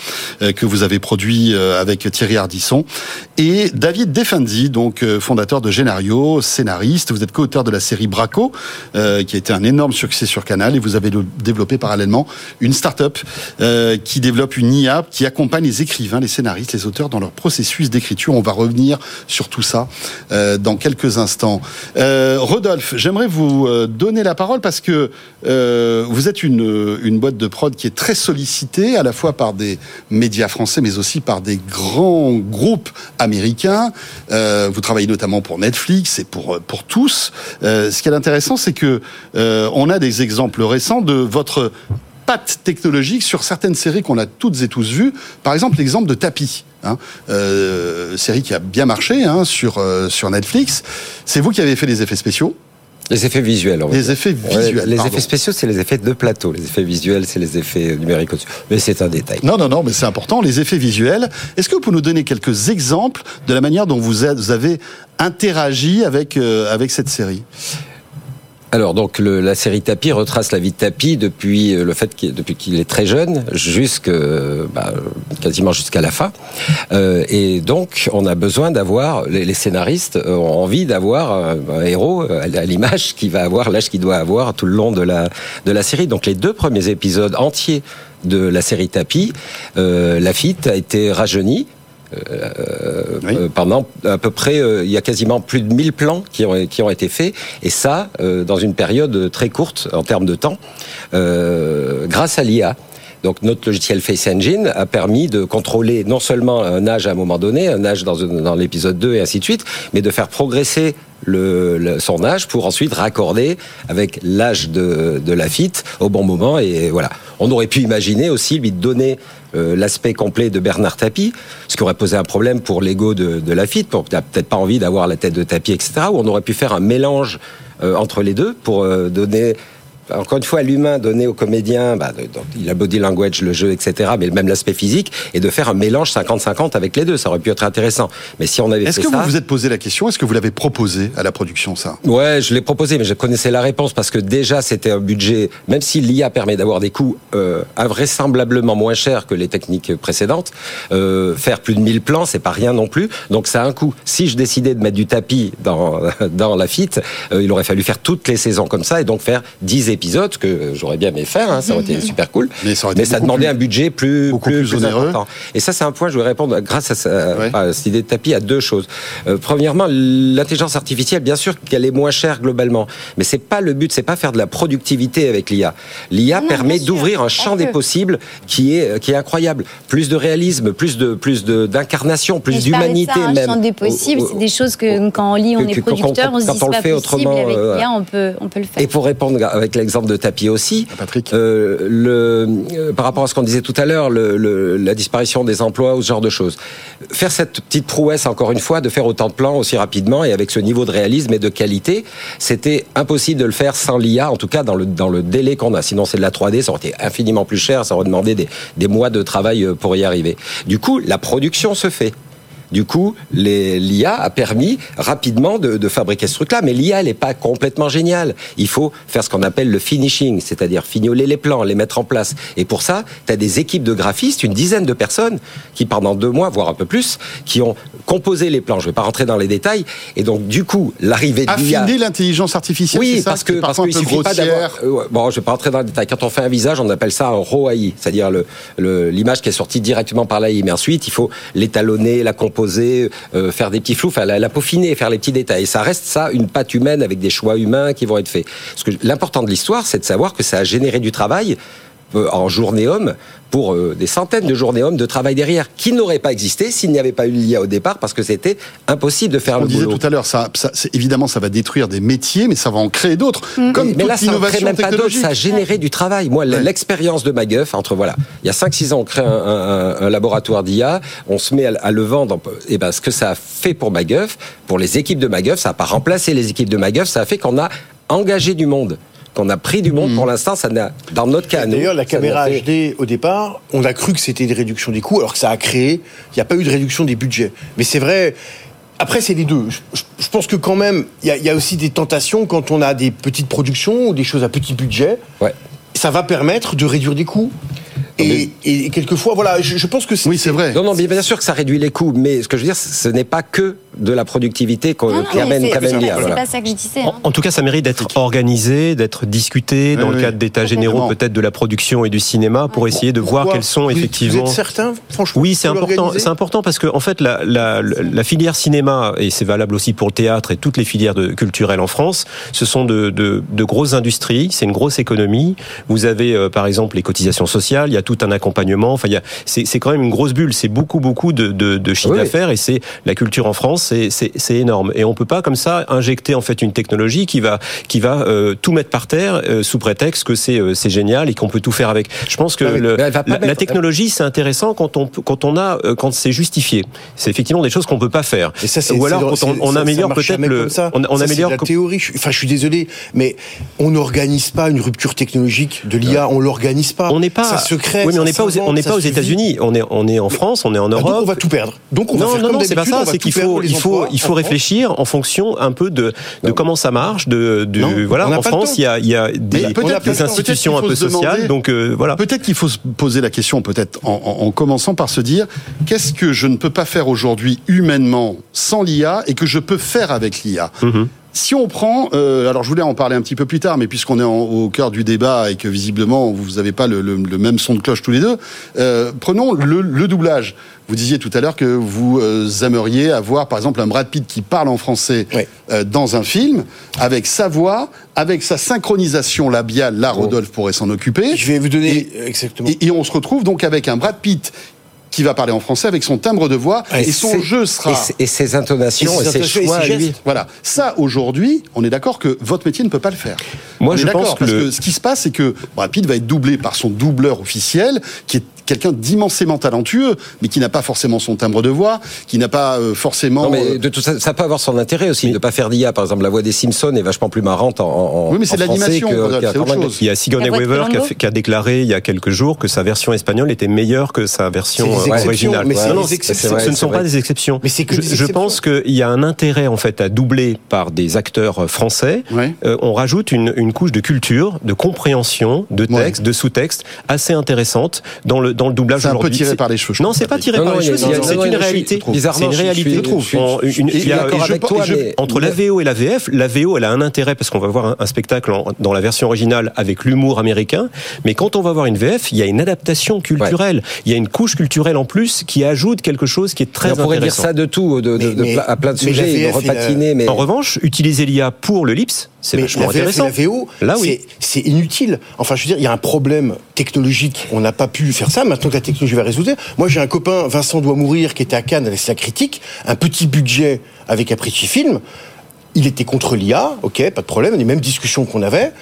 euh, que vous avez produit avec Thierry Ardisson et David Defendi, donc fondateur de Génario, scénariste. Vous êtes co-auteur de la série Braco, qui a été un énorme succès sur Canal et vous avez développé parallèlement une start-up qui développe une IA qui accompagne les écrivains, les scénaristes, les auteurs dans leur processus d'écriture. On va revenir sur tout ça euh, dans quelques instants. Euh, Rodolphe, j'aimerais vous euh, donner la parole parce que vous êtes une, une boîte de prod qui est très sollicitée à la fois par des médias français mais aussi par des grands groupes américains. vous travaillez notamment pour Netflix et pour pour tous. ce qui est intéressant, c'est que on a des exemples récents de votre patte technologique sur certaines séries qu'on a toutes et tous vues. Par exemple, l'exemple de Tapis. Hein, euh, série qui a bien marché hein, sur, euh, sur Netflix. C'est vous qui avez fait les effets spéciaux. Les effets visuels. Les effets visuels. les effets spéciaux, c'est les effets de plateau. Les effets visuels, c'est les effets numériques Mais c'est un détail. Non, non, non, mais c'est important. Les effets visuels. Est-ce que vous pouvez nous donner quelques exemples de la manière dont vous, avez interagi avec, euh, avec cette série? Alors donc le, la série Tapi retrace la vie de Tapi depuis euh, le fait qu'il depuis qu'il est très jeune jusque bah, quasiment jusqu'à la fin. Euh, et donc on a besoin d'avoir les, les, scénaristes ont envie d'avoir un, héros à, l'image qui va avoir l'âge qu'il doit avoir tout le long de la de la série. Donc les deux premiers épisodes entiers de la série Tapi euh, Lafitte a été rajeunie euh, euh, pendant à peu près, euh, il y a quasiment plus de 1000 plans qui ont, qui ont été faits, et ça, dans une période très courte en termes de temps, grâce à l'IA. Donc notre logiciel Face Engine a permis de contrôler non seulement un âge à un moment donné, un âge dans, dans l'épisode 2 et ainsi de suite, mais de faire progresser le, son âge pour ensuite raccorder avec l'âge de, de Lafitte au bon moment. Et voilà. On aurait pu imaginer aussi lui donner euh, l'aspect complet de Bernard Tapie, ce qui aurait posé un problème pour l'ego de, Lafitte, pour peut-être pas envie d'avoir la tête de Tapie, etc. Ou on aurait pu faire un mélange euh, entre les deux pour euh, donner encore une fois, l'humain donné au comédien, bah, il a body language, le jeu, etc., mais même l'aspect physique, et de faire un mélange 50-50 avec les deux. Ça aurait pu être intéressant. Mais si on avait Est-ce que vous vous êtes posé la question Est-ce que vous l'avez proposé à la production, ça? Ouais, je l'ai proposé, mais je connaissais la réponse parce que déjà, c'était un budget, même si l'IA permet d'avoir des coûts euh, invraisemblablement moins chers que les techniques précédentes, euh, faire plus de 1000 plans, c'est pas rien non plus. Donc ça a un coût. Si je décidais de mettre du tapis dans, dans la fit, euh, il aurait fallu faire toutes les saisons comme ça et donc faire 10 épisodes épisodes que j'aurais bien aimé faire, hein, ça aurait été super cool. Mais ça, demandait un budget plus, plus, important. Et ça, c'est un point, je voudrais répondre grâce à, cette idée de tapis à deux choses. Euh, premièrement, l'intelligence artificielle, bien sûr qu'elle est moins chère globalement, mais c'est pas le but, c'est pas faire de la productivité avec l'IA. L'IA permet d'ouvrir un champ des possibles qui est qui est incroyable. Plus de réalisme, plus de plus d'incarnation, plus d'humanité même. Un champ des possibles, c'est des choses que quand on lit, on est producteur, on se dit c'est pas possible. Avec euh, l'IA, on peut on peut le faire. Et pour répondre avec la exemple de tapis aussi. Ah, Patrick. Euh, le, euh, par rapport à ce qu'on disait tout à l'heure, le, la disparition des emplois ou ce genre de choses. Faire cette petite prouesse, encore une fois, de faire autant de plans aussi rapidement et avec ce niveau de réalisme et de qualité, c'était impossible de le faire sans l'IA, en tout cas dans le, dans le délai qu'on a. Sinon, c'est de la 3D, ça aurait été infiniment plus cher, ça aurait demandé des, des mois de travail euh, pour y arriver. Du coup, la production se fait. Du coup, l'IA a permis rapidement de, de fabriquer ce truc-là. Mais l'IA, elle n'est pas complètement géniale. Il faut faire ce qu'on appelle le finishing, c'est-à-dire fignoler les plans, les mettre en place. Et pour ça, tu as des équipes de graphistes, une dizaine de personnes, qui pendant deux mois, voire un peu plus, qui ont composé les plans. Je ne vais pas rentrer dans les détails. Et donc, du coup, l'arrivée de l'IA... Affiner l'intelligence artificielle, Oui, parce que parce qu'il suffit pas d'avoir... Euh, bon, je ne vais pas rentrer dans les détails. Quand on fait un visage, on appelle ça un raw AI, c'est-à-dire l'image le, l'image qui est sortie directement par l'AI. Mais ensuite, il faut l'étalonner, la composer euh, faire des petits flous, enfin, la, la, peaufiner, faire les petits détails. Ça reste ça, une patte humaine avec des choix humains qui vont être faits. L'important de l'histoire, c'est de savoir que ça a généré du travail en journée homme pour euh, des centaines de journées hommes de travail derrière qui n'auraient pas existé s'il n'y avait pas eu l'IA au départ parce que c'était impossible de faire On le disait tout à l'heure, ça, ça évidemment, ça va détruire des métiers, mais ça va en créer d'autres. Mm. Comme mais, là, ça ne crée même pas d'autres, ça a généré du travail. Moi, l'expérience de Maguff, entre voilà, il y a 5-6 ans, on crée un, un, un laboratoire d'IA, on se met à, le vendre. Et ben, ce que ça a fait pour Maguff, pour les équipes de Maguff, ça n'a pas remplacé les équipes de Maguff, ça a fait qu'on a engagé du monde qu'on a pris du monde. Mmh. Pour l'instant, ça n'a, dans notre cas, D'ailleurs, la caméra HD, au départ, on a cru que c'était une réduction des coûts, alors que ça a créé, il n'y a pas eu de réduction des budgets. Mais c'est vrai, après, c'est les deux. Je, pense que quand même, il y, y, a aussi des tentations quand on a des petites productions ou des choses à petit budget. Ouais. Ça va permettre de réduire des coûts. Et, et, quelquefois, voilà, je, je pense que c'est. Oui, c'est vrai. Non, non, bien sûr que ça réduit les coûts, mais ce que je veux dire, ce n'est pas que de la productivité qui amène. C'est pas ça que je disais. Hein. En, tout cas, ça mérite d'être organisé, d'être discuté dans le cadre d'états généraux, peut-être de la production et du cinéma, pour essayer de voir quels sont effectivement. Vous êtes certain, franchement Oui, c'est important. C'est important parce que en fait, la, la, la filière cinéma et c'est valable aussi pour le théâtre et toutes les filières de, culturelles en France, ce sont de, de, de grosses industries. C'est une grosse économie. Vous avez euh, par exemple les cotisations sociales. Il y a tout un accompagnement. Enfin, c'est quand même une grosse bulle. C'est beaucoup beaucoup de, de, de chiffre d'affaires et c'est la culture en France c'est énorme. Et on peut pas comme ça injecter en fait une technologie qui va qui va euh, tout mettre par terre euh, sous prétexte que c'est euh, c'est génial et qu'on peut tout faire avec. Je pense que le, la, technologie c'est intéressant quand on quand on a quand c'est justifié. C'est effectivement des choses qu'on peut pas faire. Et ça, Ou alors quand on, on améliore peut-être le on, on améliore la théorie. Enfin, je suis désolé, mais on n'organise pas une rupture technologique de l'IA. On l'organise pas. On n'est pas. Ça se crée. Oui, mais on n'est pas aux, on n'est pas aux États-Unis. On est on est en France. On est en Europe. Donc on va tout perdre. Donc on va non, faire non, non, c'est pas ça. C'est qu'il faut il faut il faut réfléchir en fonction un peu de, de comment ça marche. De, de voilà, en France, il y a, il y a des, des institutions un peu sociales. Donc euh, voilà. Peut-être qu'il faut se poser la question, peut-être en, en, commençant par se dire qu'est-ce que je ne peux pas faire aujourd'hui humainement sans l'IA et que je peux faire avec l'IA. Mm-hmm. Si on prend, euh, alors je voulais en parler un petit peu plus tard, mais puisqu'on est au cœur du débat et que visiblement vous n'avez pas le, le, le, même son de cloche tous les deux, euh, prenons le, le, doublage. Vous disiez tout à l'heure que vous euh, aimeriez avoir, par exemple, un Brad Pitt qui parle en français oui. euh, dans un film, avec sa voix, avec sa synchronisation labiale. Là, Rodolphe pourrait s'en occuper. Je vais vous donner et, exactement. Et, et on se retrouve donc avec un Brad Pitt qui va parler en français avec son timbre de voix et, et son jeu sera et, ses intonations et ses, choix et lui. Voilà, ça aujourd'hui, on est d'accord que votre métier ne peut pas le faire. Moi, on je pense que, parce que ce qui se passe, c'est que Brad Pitt va être doublé par son doubleur officiel, qui est quelqu'un d'immensément talentueux, mais qui n'a pas forcément son timbre de voix, qui n'a pas euh, forcément. Non, mais de tout ça, ça peut avoir son intérêt aussi de pas faire d'IA. Par exemple, la voix des Simpsons est vachement plus marrante en. en oui, mais c'est de l'animation. Il y a Sigourney Weaver qui a, fait, qui a, déclaré il y a quelques jours que sa version espagnole était meilleure que sa version ouais, originale. Mais non, non, ce ne sont pas des exceptions. Mais que je, des je pense qu'il y a un intérêt en fait à doubler par des acteurs français. Ouais. Euh, on rajoute une, une, couche de culture, de compréhension, de texte, ouais. de sous-texte assez intéressante dans le dans le doublage aujourd'hui tiré par les cheveux. Non, c'est pas tiré par les cheveux. C'est une réalité. C'est une réalité. Je trouve. Entre la VO et la VF, la VO, elle a un intérêt parce qu'on va voir un spectacle dans la version originale avec l'humour américain. Mais quand on va voir une VF, il y a une adaptation culturelle. Il y a une couche culturelle en plus qui ajoute quelque chose qui est très intéressant. On pourrait dire ça de tout, à plein de sujets, de repatiner. Mais en revanche, utiliser l'IA pour le lips, c'est vachement la VF intéressant. Et la VO, là oui, c'est inutile. Enfin, je veux dire, il y a un problème technologique. On n'a pas pu faire ça. Maintenant que la technologie va résoudre. Moi, j'ai un copain, Vincent doit mourir, qui était à Cannes avec sa critique, un petit budget avec Apprenti Film. Il était contre l'IA, ok, pas de problème, les mêmes discussions qu'on avait.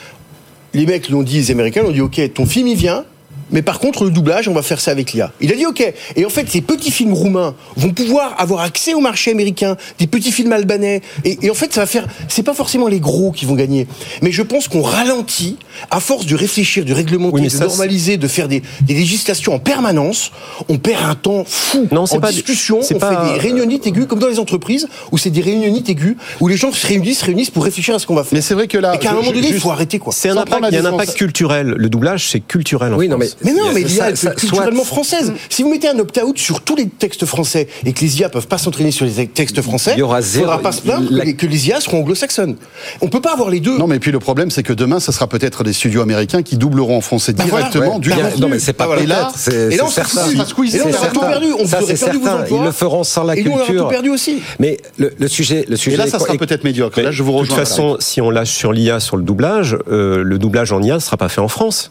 Les mecs l'ont dit, les Américains l'ont dit, ok, ton film il vient, mais par contre, le doublage, on va faire ça avec l'IA. Il a dit OK. Et en fait, ces petits films roumains vont pouvoir avoir accès au marché américain, des petits films albanais. Et, et en fait, ça va faire. C'est pas forcément les gros qui vont gagner, mais je pense qu'on ralentit à force de réfléchir, de réglementer, oui, de normaliser, de faire des, des, législations en permanence. On perd un temps fou. Non, c'est en pas discussion. C'est on pas... fait des réunionites aiguës, comme dans les entreprises, où c'est des réunionites aiguës, où les gens se réunissent, se réunissent pour réfléchir à ce qu'on va faire. Mais c'est vrai que là, et qu'à un moment donné, il faut arrêter quoi. C'est un impact. Il y a un impact culturel. Le doublage, c'est culturel. En oui, France. non, mais mais non, mais l'IA, est culturellement française. Si vous mettez un opt-out sur tous les textes français et que les IA peuvent pas s'entraîner sur les textes français, il y aura zéro. faudra pas se plaindre la... que les IA seront anglo-saxonnes. On peut pas avoir les deux. Non, mais puis le problème, c'est que demain, ça sera peut-être des studios américains qui doubleront en français bah directement voilà, du ouais. Non, mais c'est pas et là, et là, on certain. Et là, on tout perdu. On ça, perdu vos Ils le feront sans la et culture. nous, on aura tout perdu aussi. Mais le, le sujet, le sujet. Et là, ça sera peut-être médiocre. Là, je vous rejoins. De toute façon, si on lâche sur l'IA sur le doublage, euh, le doublage en IA ne sera pas fait en France.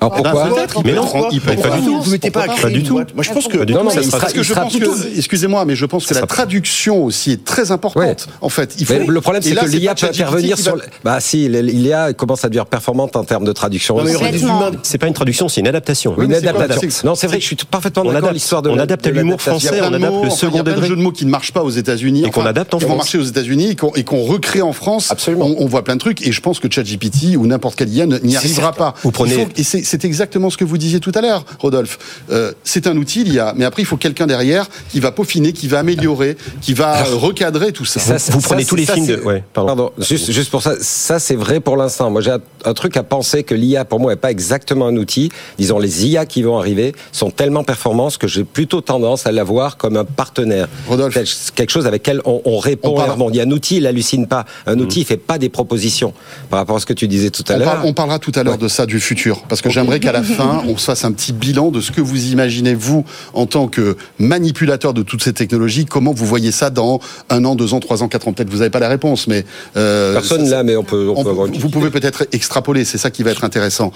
Alors pourquoi Peut-être. Mais non, il peut pas du tout. Vous mettez pas à créer du tout. Moi, je pense que non, non, mais parce que je pense que, excusez-moi, mais je pense que la traduction aussi est très importante. En fait, il faut. Le problème, c'est que l'IA peut intervenir sur. Bah si, l'IA commence à devenir performante en termes de traduction. C'est pas une traduction, c'est une adaptation. Une adaptation. Non, c'est vrai que je suis parfaitement d'accord. L'histoire de on adapte l'humour français, on adapte le second degré. Il y a plein de jeux de mots qui ne marchent pas aux États-Unis et qu'on adapte en France. Qui vont marcher aux États-Unis et qu'on recrée en France. Absolument. On voit plein de trucs et je pense que ChatGPT ou n'importe quelle IA n'y arrivera pas. Vous prenez. C'est exactement ce que vous disiez tout à l'heure, Rodolphe. Euh, c'est un outil, il y a, mais après il faut quelqu'un derrière qui va peaufiner, qui va améliorer, qui va recadrer tout ça. vous, prenez tous les films de. Ouais, pardon. Juste, juste pour ça, ça c'est vrai pour l'instant. Moi j'ai un, truc à penser que l'IA pour moi est pas exactement un outil. Disons les IA qui vont arriver sont tellement performantes que j'ai plutôt tendance à l'avoir comme un partenaire. Rodolphe. Quelque chose avec lequel on, répond. On il y a un outil, il hallucine pas. Un outil, il fait pas des propositions par rapport à ce que tu disais tout à l'heure. On parlera tout à l'heure de ça, du futur, parce que j'aimerais qu'à la fin, on se fasse un petit bilan de ce que vous imaginez, vous, en tant que manipulateur de toutes ces technologies, comment vous voyez ça dans un an, deux ans, trois ans, quatre ans? Peut-être vous n'avez pas la réponse, mais... Euh, Personne là, mais on peut... On peut vous pouvez peut-être extrapoler, c'est ça qui va être intéressant.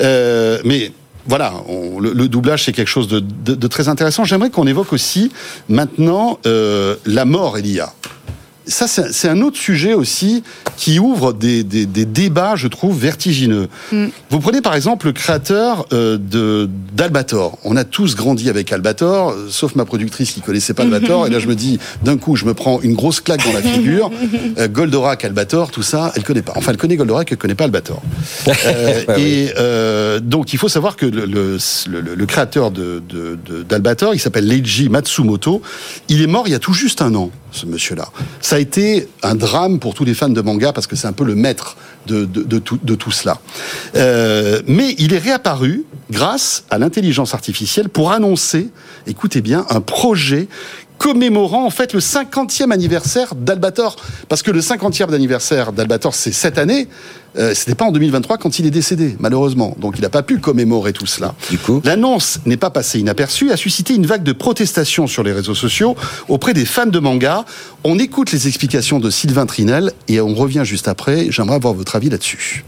Euh, mais voilà, le, doublage c'est quelque chose de, très intéressant. J'aimerais qu'on évoque aussi maintenant euh, la mort et l'IA ça, c'est un autre sujet aussi qui ouvre des, débats, je trouve, vertigineux. Mm. Vous prenez par exemple le créateur euh, d'Albator. On a tous grandi avec Albator, euh, sauf ma productrice qui connaissait pas Albator. et là, je me dis, d'un coup, je me prends une grosse claque dans la figure. Euh, Goldorak, Albator, tout ça, elle connaît pas. Enfin, elle connaît Goldorak, elle connaît pas Albator. et donc, il faut savoir que le, créateur d'Albator, il s'appelle Leiji Matsumoto. Il est mort il y a tout juste un an, ce monsieur-là. Ça a été un drame pour tous les fans de manga parce que c'est un peu le maître de, tout, cela. Euh, mais il est réapparu grâce à l'intelligence artificielle pour annoncer, écoutez bien, un projet commémorant en fait le 50e anniversaire d'Albator. Parce que le 50e anniversaire d'Albator, c'est cette année. Euh, C'était pas en 2023 quand il est décédé, malheureusement. Donc il n'a pas pu commémorer tout cela. Du coup, l'annonce n'est pas passée inaperçue, a suscité une vague de protestations sur les réseaux sociaux auprès des fans de manga. On écoute les explications de Sylvain Trinel et on revient juste après. J'aimerais avoir votre avis là-dessus.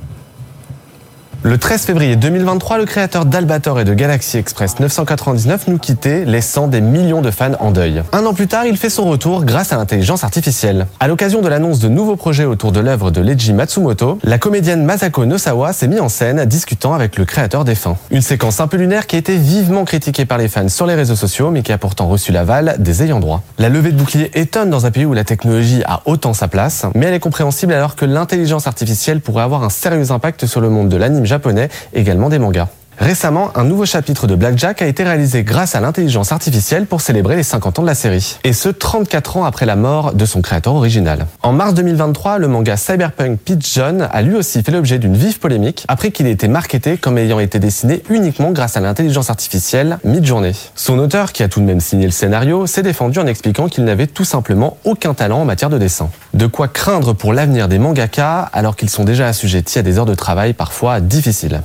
Le 13 février 2023, le créateur d'Albator et de Galaxy Express 999 nous quittait, laissant des millions de fans en deuil. Un an plus tard, il fait son retour grâce à l'intelligence artificielle. À l'occasion de l'annonce de nouveaux projets autour de l'œuvre de Leiji Matsumoto, la comédienne Masako Nosawa s'est mise en scène discutant avec le créateur défunt. Une séquence un peu lunaire qui a été vivement critiquée par les fans sur les réseaux sociaux, mais qui a pourtant reçu l'aval des ayants droit. La levée de bouclier étonne dans un pays où la technologie a autant sa place, mais elle est compréhensible alors que l'intelligence artificielle pourrait avoir un sérieux impact sur le monde de l'anime japonais, également des mangas. Récemment, un nouveau chapitre de Blackjack a été réalisé grâce à l'intelligence artificielle pour célébrer les 50 ans de la série. Et ce, 34 ans après la mort de son créateur original. En mars 2023, le manga Cyberpunk Pitch John a lui aussi fait l'objet d'une vive polémique après qu'il ait été marketé comme ayant été dessiné uniquement grâce à l'intelligence artificielle mid-journée. Son auteur, qui a tout de même signé le scénario, s'est défendu en expliquant qu'il n'avait tout simplement aucun talent en matière de dessin. De quoi craindre pour l'avenir des mangaka alors qu'ils sont déjà assujettis à des heures de travail parfois difficiles.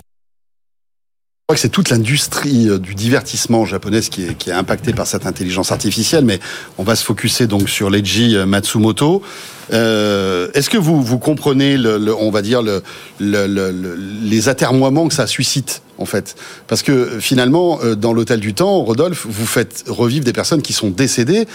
Je crois que c'est toute l'industrie euh, du divertissement japonaise qui est, qui est impactée par cette intelligence artificielle, mais on va se focuser donc sur Leiji euh, Matsumoto. Euh, Est-ce que vous, vous comprenez, le, on va dire, le, les atermoiements que ça suscite en fait? Parce que finalement, dans l'hôtel du temps, Rodolphe, vous faites revivre des personnes qui sont décédées.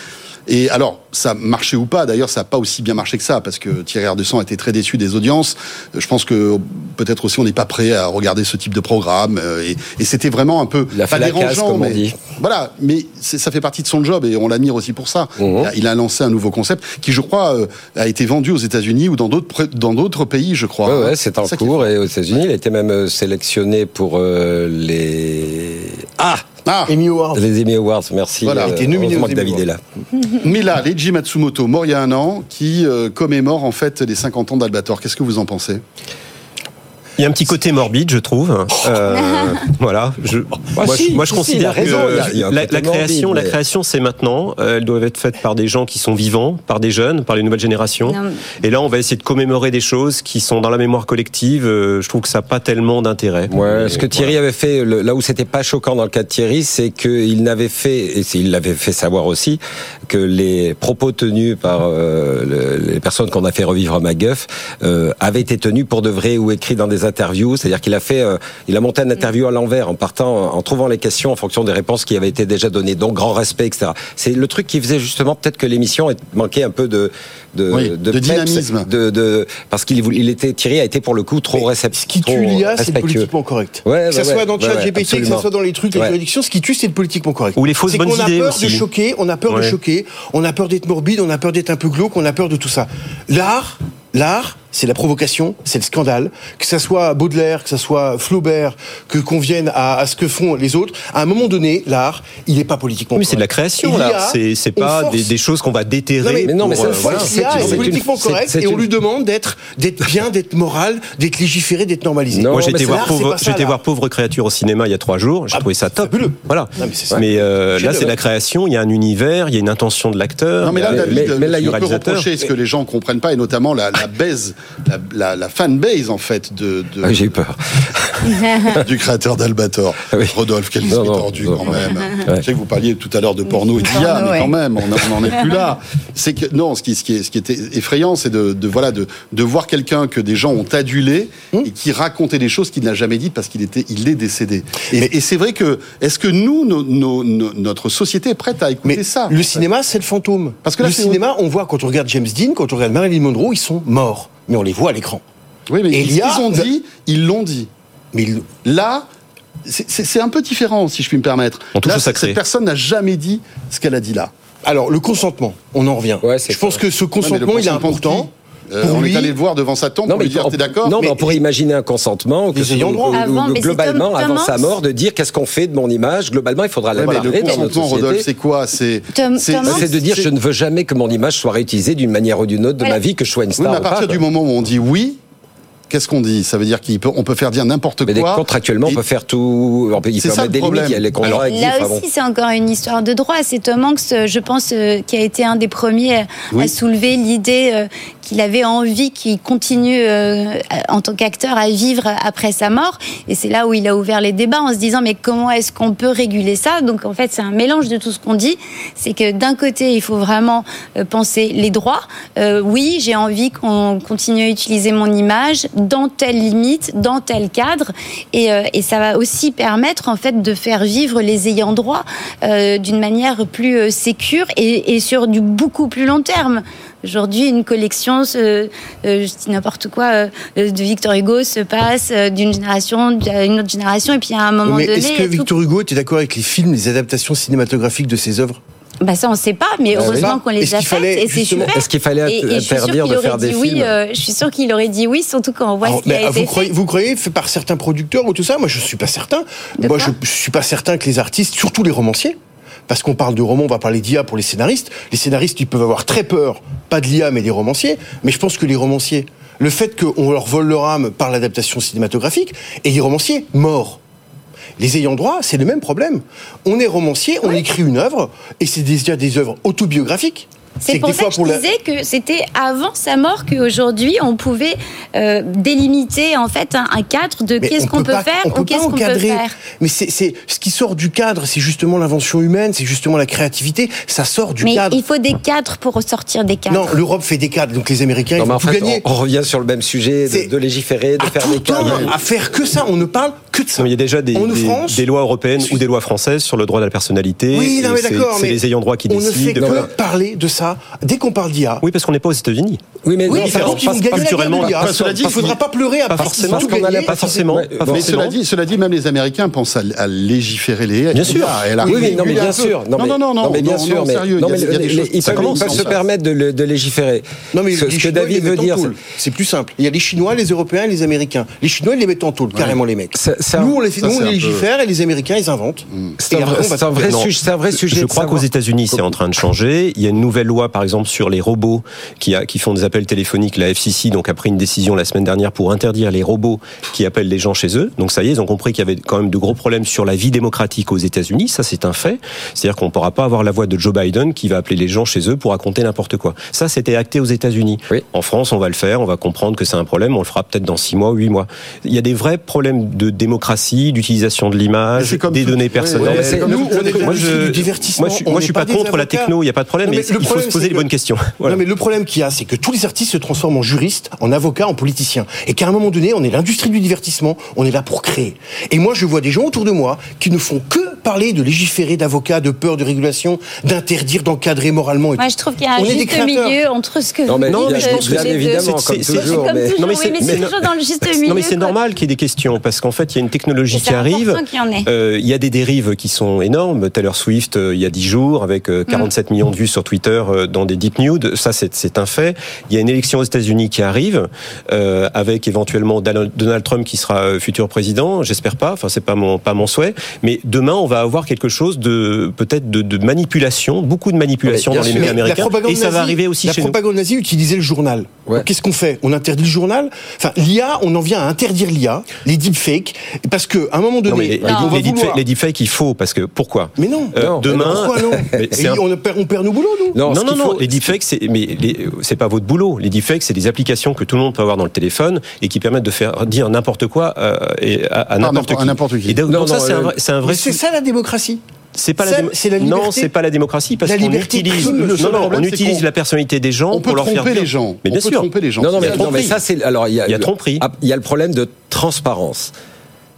Et alors, ça marchait ou pas? D'ailleurs, ça n'a pas aussi bien marché que ça, parce que Thierry Ardesson a été très déçu des audiences. Je pense que peut-être aussi on n'est pas prêt à regarder ce type de programme. Euh, et, et c'était vraiment un peu la pas dérangeant, comme mais on dit. voilà. Mais ça fait partie de son job et on l'admire aussi pour ça. Mmh. Il a lancé un nouveau concept qui, je crois, euh, a été vendu aux États-Unis ou dans d'autres dans d'autres pays, je crois. Ouais, ouais c'est en cours et aux États-Unis, il a été même sélectionné pour les ah ah. Emmy Awards. Les Emmy Awards, merci. Voilà. Euh, heureusement que David est là. Mais là, Leiji Matsumoto, mort il y a un an, qui euh, commémore en fait les 50 ans d'Albator. Qu'est-ce que vous en pensez? Il y a un petit côté morbide, je trouve. Euh, voilà. Je, ah, moi, je, moi, je considère que la, création, la création, c'est maintenant. Elles doivent être faites par des gens qui sont vivants, par des jeunes, par les nouvelles générations. Et là, on va essayer de commémorer des choses qui sont dans la mémoire collective. Euh, je trouve que ça n'a pas tellement d'intérêt. Ouais, ce que Thierry avait fait, là où c'était pas choquant dans le cas de Thierry, c'est qu'il n'avait fait, et il l'avait fait savoir aussi, que les propos tenus par euh, les personnes qu'on a fait revivre à MacGuff euh, avaient été tenus pour de vrai ou écrits dans des interviews, c'est-à-dire qu'il a fait, euh, il a monté un interview à l'envers en partant, en trouvant les questions en fonction des réponses qui avaient été déjà données, donc grand respect, etc. C'est le truc qui faisait justement peut-être que l'émission manquait un peu de de, de, dynamisme, de, de parce qu'il il était Thierry a été pour le coup trop réceptif. Ce qui tue l'IA, c'est le politiquement correct. Ouais, que ça soit dans le chat GPT, que ça soit dans les trucs, les juridictions, ce qui tue, c'est le politiquement correct. Ou les fausses bonnes idées On a peur de choquer, on a peur de choquer, on a peur d'être morbide, on a peur d'être un peu glauque, on a peur de tout ça. L'art, l'art c'est la provocation, c'est le scandale. Que ça soit Baudelaire, que ça soit Flaubert, que qu'on vienne à, ce que font les autres. À un moment donné, l'art, il n'est pas politiquement. Mais c'est de la création, là. C'est pas des, choses qu'on va déterrer. mais, non, mais euh, c'est politiquement correct et on lui demande d'être d'être bien, d'être moral, d'être légiféré, d'être normalisé. Moi, j'étais voir, pauvre, voir Pauvre créature au cinéma il y a trois jours. J'ai ah, trouvé ça top. Voilà. mais, euh, là, c'est de la création. Il y a un univers, il y a une intention de l'acteur. Non, mais là, David, mais, peut reprocher ce que les gens comprennent pas, et notamment la, baise, la, la, fanbase en fait de. de ah, J'ai eu peur. du créateur d'Albator, ah Rodolphe, quel esprit tordu quand même. Je sais que vous parliez tout à l'heure de porno et d'IA, mais quand même, on n'en est plus là. C'est que non, ce qui, ce qui, est, ce qui était effrayant, c'est de, de, voilà de, de voir quelqu'un que des gens ont adulé hum. et qui racontait des choses qu'il n'a jamais dites parce qu'il était, il est décédé. Et, et c'est vrai que est-ce que nous, notre société est prête à écouter ça Le cinéma, c'est le fantôme. Parce que le cinéma, on voit quand on regarde James Dean, quand on regarde Marilyn Monroe, ils sont morts, mais on les voit à l'écran. Oui, mais ils ont dit, ils l'ont dit. Mais là, c'est un peu différent, si je puis me permettre. là, cette personne n'a jamais dit ce qu'elle a dit là. Alors, le consentement, on en revient. je pense que ce consentement, il est important. Euh, on est allé le voir devant sa tombe non, pour lui dire t'es d'accord Non, mais, on pourrait imaginer un consentement que ayants droit. globalement, avant sa mort, de dire qu'est-ce qu'on fait de mon image. Globalement, il faudra ouais, le consentement, Rodolphe, c'est quoi C'est de dire je ne veux jamais que mon image soit réutilisée d'une manière ou d'une autre de ma vie, que je sois une star. Oui, mais à partir du moment où on dit oui, Qu'est-ce qu'on dit? Ça veut dire qu'on peut, faire dire n'importe quoi. Mais contractuellement, on peut faire tout. On peut, il peut mettre des limites. Il y a les contrats. là aussi, c'est encore une histoire de droit. C'est Tom Hanks, je pense, euh, qui a été un des premiers à soulever l'idée euh, qu'il avait envie qu'il continue euh, en tant qu'acteur à vivre après sa mort. Et c'est là où il a ouvert les débats en se disant mais comment est-ce qu'on peut réguler ça? Donc en fait, c'est un mélange de tout ce qu'on dit. C'est que d'un côté, il faut vraiment penser les droits. oui, j'ai envie qu'on continue à utiliser mon image dans telle limite, dans tel cadre, euh, et, ça va aussi permettre en fait de faire vivre les ayants droit euh, d'une manière plus euh, sécure et, sur du beaucoup plus long terme. Aujourd'hui, une collection, je dis n'importe quoi, de Victor Hugo se passe d'une génération à une autre génération, et puis à un moment Mais donné. Est-ce que Victor Hugo était d'accord avec les films, les adaptations cinématographiques de ses œuvres? Bah ça on ne sait pas, mais heureusement qu'on les a faites et c'est super. Est-ce qu'il fallait interdire de faire des oui, films? euh, Je suis sûr qu'il aurait dit oui, surtout quand on voit ce qui a vous été croyez, fait. Vous croyez fait par certains producteurs ou tout ça? Moi je suis pas certain. Moi je, je suis pas certain que les artistes, surtout les romanciers, parce qu'on parle de romans, on va parler d'IA pour les scénaristes. Les scénaristes, ils peuvent avoir très peur, pas de l'IA, mais des romanciers. Mais je pense que les romanciers, le fait qu'on leur vole leur âme par l'adaptation cinématographique, et les romanciers, morts. Les ayants droit, c'est le même problème. On est romancier, on écrit une œuvre, et c'est déjà des œuvres autobiographiques. C'est pour ça que je disais que c'était avant sa mort qu'aujourd'hui on pouvait euh, délimiter en fait un, cadre de qu'est-ce qu'on peut, faire ou qu'est-ce qu'on peut faire. Mais c'est ce qui sort du cadre, c'est justement l'invention humaine, c'est justement la créativité. Ça sort du cadre. Mais il faut des cadres pour sortir des cadres. Non, l'Europe fait des cadres, donc les Américains ils tout gagner. On, revient sur le même sujet de, légiférer, de faire des cadres. À faire que ça, on ne parle que de ça. il y a déjà des, des, lois européennes ou des lois françaises sur le droit de la personnalité. Oui, d'accord. C'est les ayants droit qui décident. On ne fait que parler de ça dès qu'on parle d'IA. Oui, parce qu'on n'est pas aux États-unis. Oui, mais non, ça, culturellement. Cela dit, il ne faudra pas pleurer à pas forcément. Pas forcément. Mais cela dit, cela dit, même les Américains pensent à, légiférer les Bien sûr. Oui, non, mais bien sûr. Non, non, non, non, mais bien sûr. Sérieux, ils peuvent se permettre de légiférer. Non, mais ce que David veut dire, c'est plus simple. Il y a les Chinois, les Européens et les Américains. Les Chinois, ils les mettent en taule, carrément les mecs. Nous, on les légifère et les Américains, ils inventent. C'est un vrai sujet. Je crois qu'aux États-Unis, c'est en train de changer. Il y a une nouvelle loi, par exemple, sur les robots qui, a, qui font des appels téléphoniques. La FCC donc a pris une décision la semaine dernière pour interdire les robots qui appellent les gens chez eux. Donc ça y est, ils ont compris qu'il y avait quand même de gros problèmes sur la vie démocratique aux États-Unis. Ça c'est un fait. C'est-à-dire qu'on ne pourra pas avoir la voix de Joe Biden qui va appeler les gens chez eux pour raconter n'importe quoi. Ça c'était acté aux États-Unis. En France, on va le faire. On va comprendre que c'est un problème. On le fera peut-être dans six mois, huit mois. Il y a des vrais problèmes de démocratie, d'utilisation de l'image, des données personnelles. moi, je, moi, je suis pas, contre la techno. Il n'y a pas de problème. mais, il faut se poser les bonnes questions. Non, mais le problème qu'il y a, c'est que tous les artistes se transforment en juristes, en avocats, en politiciens. Et qu'à un moment donné, on est l'industrie du divertissement, on est là pour créer. Et moi, je vois des gens autour de moi qui ne font que parler de légiférer, d'avocats, de peur, de régulation, d'interdire, d'encadrer moralement. Moi, je trouve qu'il y a un juste milieu entre ce que non, mais dites. Non, mais évidemment, comme toujours. mais... toujours, oui, mais c'est toujours dans le juste milieu. Non, mais c'est normal qu'il y ait des questions parce qu'en fait, il y a une technologie qui arrive. Il, euh, il y a des dérives qui sont énormes. Taylor Swift, euh, il y a 10 jours, avec euh, 47 mm. millions de vues sur Twitter euh, dans des deep nudes. Ça, c'est un fait. Il y a une élection aux États-Unis qui arrive, euh, avec éventuellement Donald Trump qui sera futur président. J'espère pas. Enfin, c'est pas mon pas mon souhait. Mais demain, on va avoir quelque chose de peut-être de, de, manipulation, beaucoup de manipulation dans les médias américains. Et ça va arriver aussi chez nous. La propagande nazie utilisait le journal. Ouais. Qu'est-ce qu'on fait? On interdit le journal? Enfin, l'IA, on en vient à interdire l'IA, les deepfakes, parce que à un moment donné, non, mais on les, deepfakes, les deepfakes, il faut parce que pourquoi? Mais non. Euh, non demain, pourquoi non? un... on, perd, on perd nos boulots, nous. Non, non, non, non. Les deepfakes, c'est mais c'est pas votre boulot. Les deepfakes, c'est des applications que tout le monde peut avoir dans le téléphone et qui permettent de faire dire n'importe quoi euh, et à, à n'importe qui. n'importe qui. Et donc, donc ça, c'est un vrai, c'est un vrai. C'est ça la démocratie c'est pas la, démo... la liberté. non c'est pas la démocratie parce qu'on utilise non, non, problème, on utilise la personnalité des gens on peut pour leur faire tromper les gens mais bien on peut sûr tromper les gens non non mais, il y a non, mais ça c'est alors il y a, il y a tromperie il y a le problème de transparence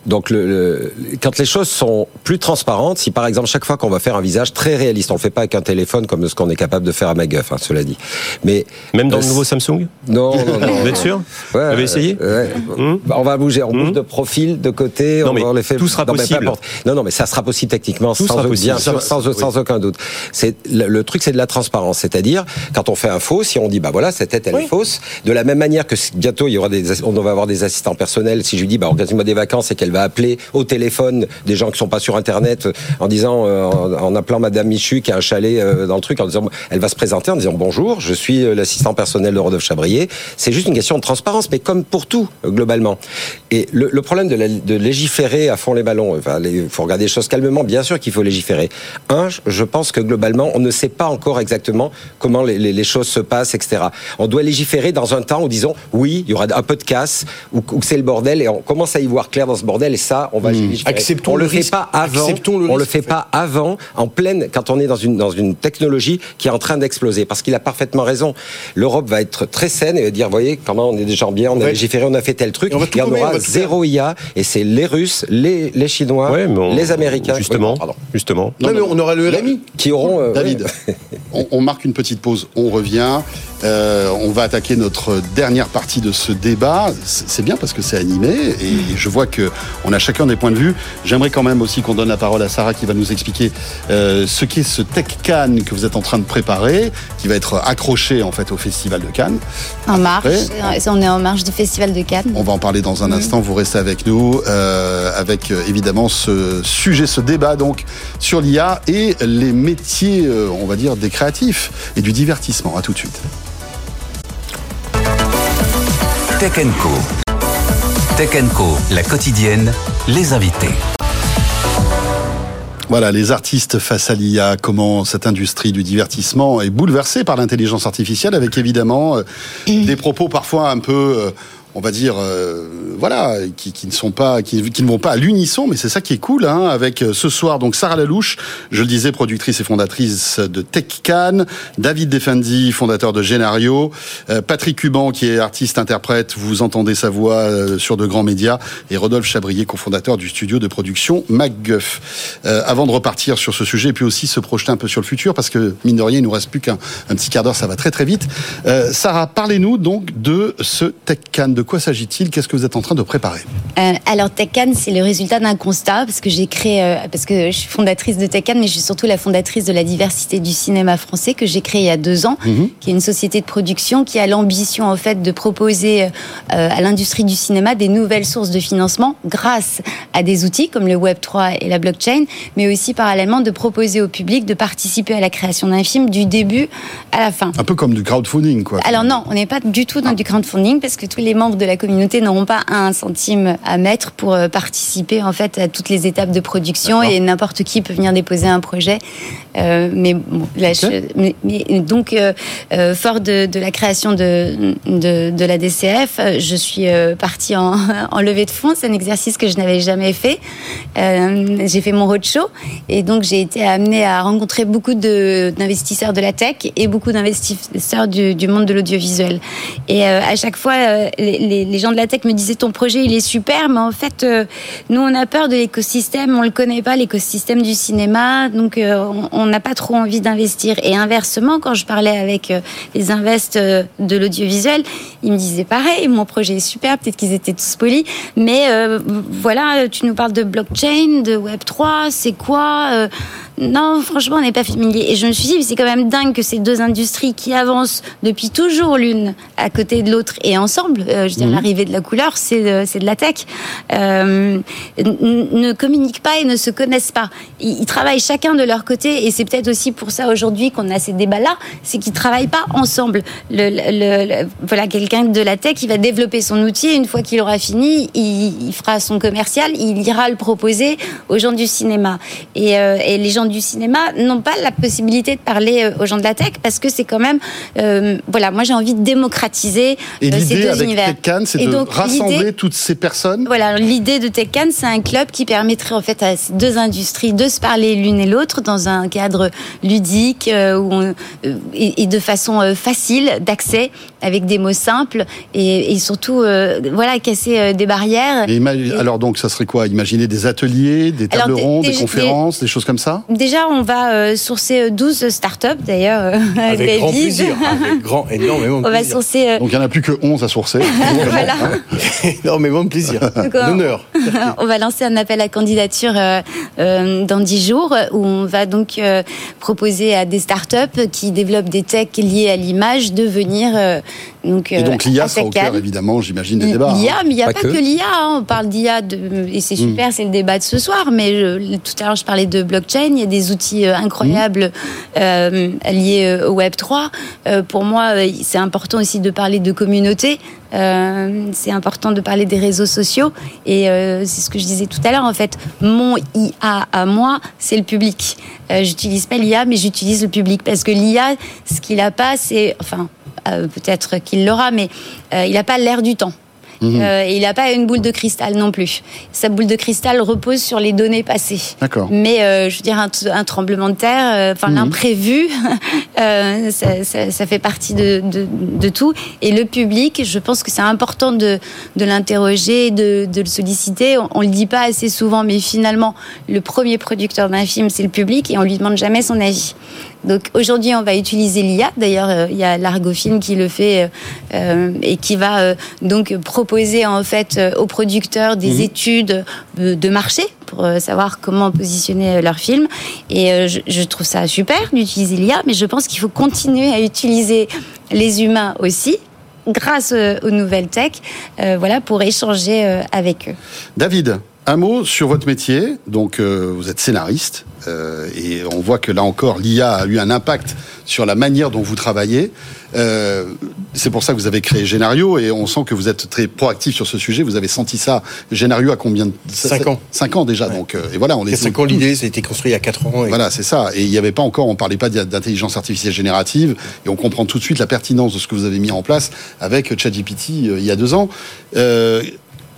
donc, le, le, quand les choses sont plus transparentes, si par exemple chaque fois qu'on va faire un visage très réaliste, on le fait pas avec un téléphone comme ce qu'on est capable de faire à MacGuff, hein, cela dit. Mais même dans euh, le nouveau Samsung? Non, non, non. Vous êtes sûr? Ouais, Vous avez essayé? ouais. mmh. bah, On va bouger, on bouge mmh. de profil, de côté. Non, on mais va les faire... tout sera non, possible. non, non, mais ça sera possible techniquement, tout sans, sera possible. Bien sûr, sans, aucun doute. C'est le, le, truc, c'est de la transparence, c'est-à-dire quand on fait un faux, si on dit bah voilà cette tête elle oui. est fausse, de la même manière que bientôt il y aura des, on va avoir des assistants personnels. Si je lui dis bah organise-moi des vacances et qu'elle va appeler au téléphone des gens qui sont pas sur internet en disant euh, en, appelant madame Michu qui a un chalet euh, dans le truc en disant elle va se présenter en disant bonjour je suis euh, l'assistant personnel de Rodolphe Chabrier. C'est juste une question de transparence mais comme pour tout globalement. Et le, problème de, légiférer à fond les ballons il faut regarder les choses calmement bien sûr qu'il faut légiférer. Un je pense que globalement on ne sait pas encore exactement comment les, choses se passent etc on doit légiférer dans un temps où disons oui il y aura un peu de casse où, où c'est le bordel et on commence à y voir clair dans ce bordel et ça on va mmh. Acceptons on le, le fait pas avant. Le on le fait pas avant, en pleine, quand on est dans une dans une technologie qui est en train d'exploser. Parce qu'il a parfaitement raison. L'Europe va être très saine et va dire, voyez, comment on est déjà bien, on a légiféré, on a fait tel truc. Et on, et on aura zéro IA. Et c'est les Russes, les les Chinois, ouais, on, les Américains. Justement, oui, justement. Non, non, mais on aura le RMI qui auront. Euh, David, on, on, marque une petite pause. On revient. Euh, on va attaquer notre dernière partie de ce débat. C'est bien parce que c'est animé et je vois que on a chacun des points de vue. J'aimerais quand même aussi qu'on donne la parole à Sarah qui va nous expliquer euh, ce qu'est ce Tech Cannes que vous êtes en train de préparer, qui va être accroché en fait au Festival de Cannes. En marche, on est en marche du Festival de Cannes. On va en parler dans un mmh. instant. Vous restez avec nous euh, avec évidemment ce sujet, ce débat donc sur l'IA et les métiers, euh, on va dire, des créatifs et du divertissement. À tout de suite. Tech Co. Tech Co, la quotidienne, les invités. Voilà, les artistes face à l'IA, comment cette industrie du divertissement est bouleversée par l'intelligence artificielle, avec évidemment euh, des propos parfois un peu... Euh, on va dire, euh, voilà, qui, ne sont pas, qui, ne vont pas à l'unisson, mais c'est ça qui est cool, hein, avec euh, ce soir donc Sarah Lalouche, je le disais, productrice et fondatrice de TechCan, David Defendi, fondateur de Genario, euh, Patrick Cuban qui est artiste-interprète, vous entendez sa voix sur de grands médias, et Rodolphe Chabrier, cofondateur du studio de production MacGuff. Avant de repartir sur ce sujet, et puis aussi se projeter un peu sur le futur, parce que mine de rien, il nous reste plus qu'un petit quart d'heure, ça va très très vite. Sarah, parlez-nous donc de ce TechCan de quoi s'agit-il? Qu'est-ce que vous êtes en train de préparer? Euh, Alors TechCan, c'est le résultat d'un constat parce que j'ai créé, euh, parce que je suis fondatrice de TechCan, mais je suis surtout la fondatrice de la diversité du cinéma français que j'ai créé il y a deux ans, mmh. qui est une société de production qui a l'ambition en fait de proposer euh, à l'industrie du cinéma des nouvelles sources de financement grâce à des outils comme le Web 3 et la blockchain, mais aussi parallèlement de proposer au public de participer à la création d'un film du début à la fin. Un peu comme du crowdfunding, quoi. Alors non, on n'est pas du tout dans ah. du crowdfunding parce que tous les membres de la communauté n'auront pas un centime à mettre pour participer en fait à toutes les étapes de production et n'importe qui peut venir déposer un projet. Euh, mais, bon, là, okay. je, mais, mais, donc euh, euh, fort de, de, la création de, de, de, la DCF, je suis partie en, en levée de fonds. C'est un exercice que je n'avais jamais fait. j'ai fait mon roadshow et donc j'ai été amenée à rencontrer beaucoup d'investisseurs de, de, la tech et beaucoup d'investisseurs du, du, monde de l'audiovisuel. Et à chaque fois, les, les, gens de la tech me disaient ton projet il est super, mais en fait, nous on a peur de l'écosystème, on le connaît pas l'écosystème du cinéma, donc on n'a pas trop envie d'investir. Et inversement, quand je parlais avec les invests de l'audiovisuel, ils me disaient pareil, mon projet est super, peut-être qu'ils étaient tous polis, mais voilà, tu nous parles de blockchain, de Web 3, c'est quoi non, franchement, on n'est pas familier. Et je me suis dit, c'est quand même dingue que ces deux industries qui avancent depuis toujours l'une à côté de l'autre et ensemble, euh, je dire, mhm. l'arrivée de la couleur, c'est de, de la tech, euh, ne communiquent pas et ne se connaissent pas. Ils, travaillent chacun de leur côté et c'est peut-être aussi pour ça aujourd'hui qu'on a ces débats-là, c'est qu'ils travaillent pas ensemble. Le, voilà, quelqu'un de la tech, il va développer son outil et une fois qu'il aura fini, il, fera son commercial, il ira le proposer aux gens du cinéma. Et, euh, et les gens du cinéma n'ont pas la possibilité de parler euh, aux gens de la tech parce que c'est quand même, euh, voilà, moi j'ai envie de démocratiser et euh, ces deux avec univers. C'est de rassembler toutes ces personnes. Voilà, l'idée de TechCan, c'est un club qui permettrait en fait à ces deux industries de se parler l'une et l'autre dans un cadre ludique et, de façon facile d'accès avec des mots simples et, surtout, voilà, casser des barrières. alors donc, ça serait quoi? Imaginer des ateliers, des tables rondes, des conférences, des choses comme ça? Déjà, on va euh, sourcer 12 euh, startups, d'ailleurs. Euh, avec grand plaisir. Avec grand, énormément de on plaisir. Va sourcer, Donc, il n'y en a plus que 11 à sourcer. voilà. énormément de plaisir. D'honneur. on va lancer un appel à candidature dans 10 jours où on va donc proposer à des startups qui développent des techs liés à l'image de venir donc, et donc l'IA sera au cœur, évidemment, j'imagine, des débats. L'IA, hein. mais il n'y a pas, que, l'IA. Hein. On parle d'IA, et c'est hmm. super, c'est le débat de ce soir. Mais tout à l'heure, je parlais de blockchain. Il y a des outils euh, incroyables euh, liés euh, au Web 3. pour moi, c'est important aussi de parler de communauté. c'est important de parler des réseaux sociaux. Et c'est ce que je disais tout à l'heure. En fait, mon IA à moi, c'est le public. j'utilise pas l'IA, mais j'utilise le public parce que l'IA, ce qu'il a pas, c'est, enfin, peut-être qu'il l'aura, mais il n'a pas l'air du temps. Mhm. Euh, il n'a pas une boule de cristal non plus. Sa boule de cristal repose sur les données passées. Mais euh, je veux dire, un, tremblement de terre, euh, enfin mhm. l'imprévu, ça, fait partie de, tout. Et le public, je pense que c'est important de, l'interroger, de, le solliciter. On, ne le dit pas assez souvent, mais finalement, le premier producteur d'un film, c'est le public et on lui demande jamais son avis. Donc aujourd'hui, on va utiliser l'IA. D'ailleurs, euh, il y a l'Argofilm qui le fait euh, et qui va euh, donc proposer en fait aux producteurs des mhm. études de marché pour savoir comment positionner leur film. Et je, trouve ça super d'utiliser l'IA, mais je pense qu'il faut continuer à utiliser les humains aussi grâce aux nouvelles tech, voilà, pour échanger avec eux. David, un mot sur votre métier. Donc, vous êtes scénariste. Euh, et on voit que là encore, l'IA a eu un impact sur la manière dont vous travaillez. Euh, c'est pour ça que vous avez créé Génario et on sent que vous êtes très proactif sur ce sujet. Vous avez senti ça. Génario a combien de 5 ans. 5 ans déjà. Donc, euh, et voilà, on est. 5 ans l'idée, ça a été construit il y a 4 ans. Voilà, c'est ça. Et il n'y avait pas encore, on parlait pas d'intelligence artificielle générative et on comprend tout de suite la pertinence de ce que vous avez mis en place avec ChatGPT il y a 2 ans.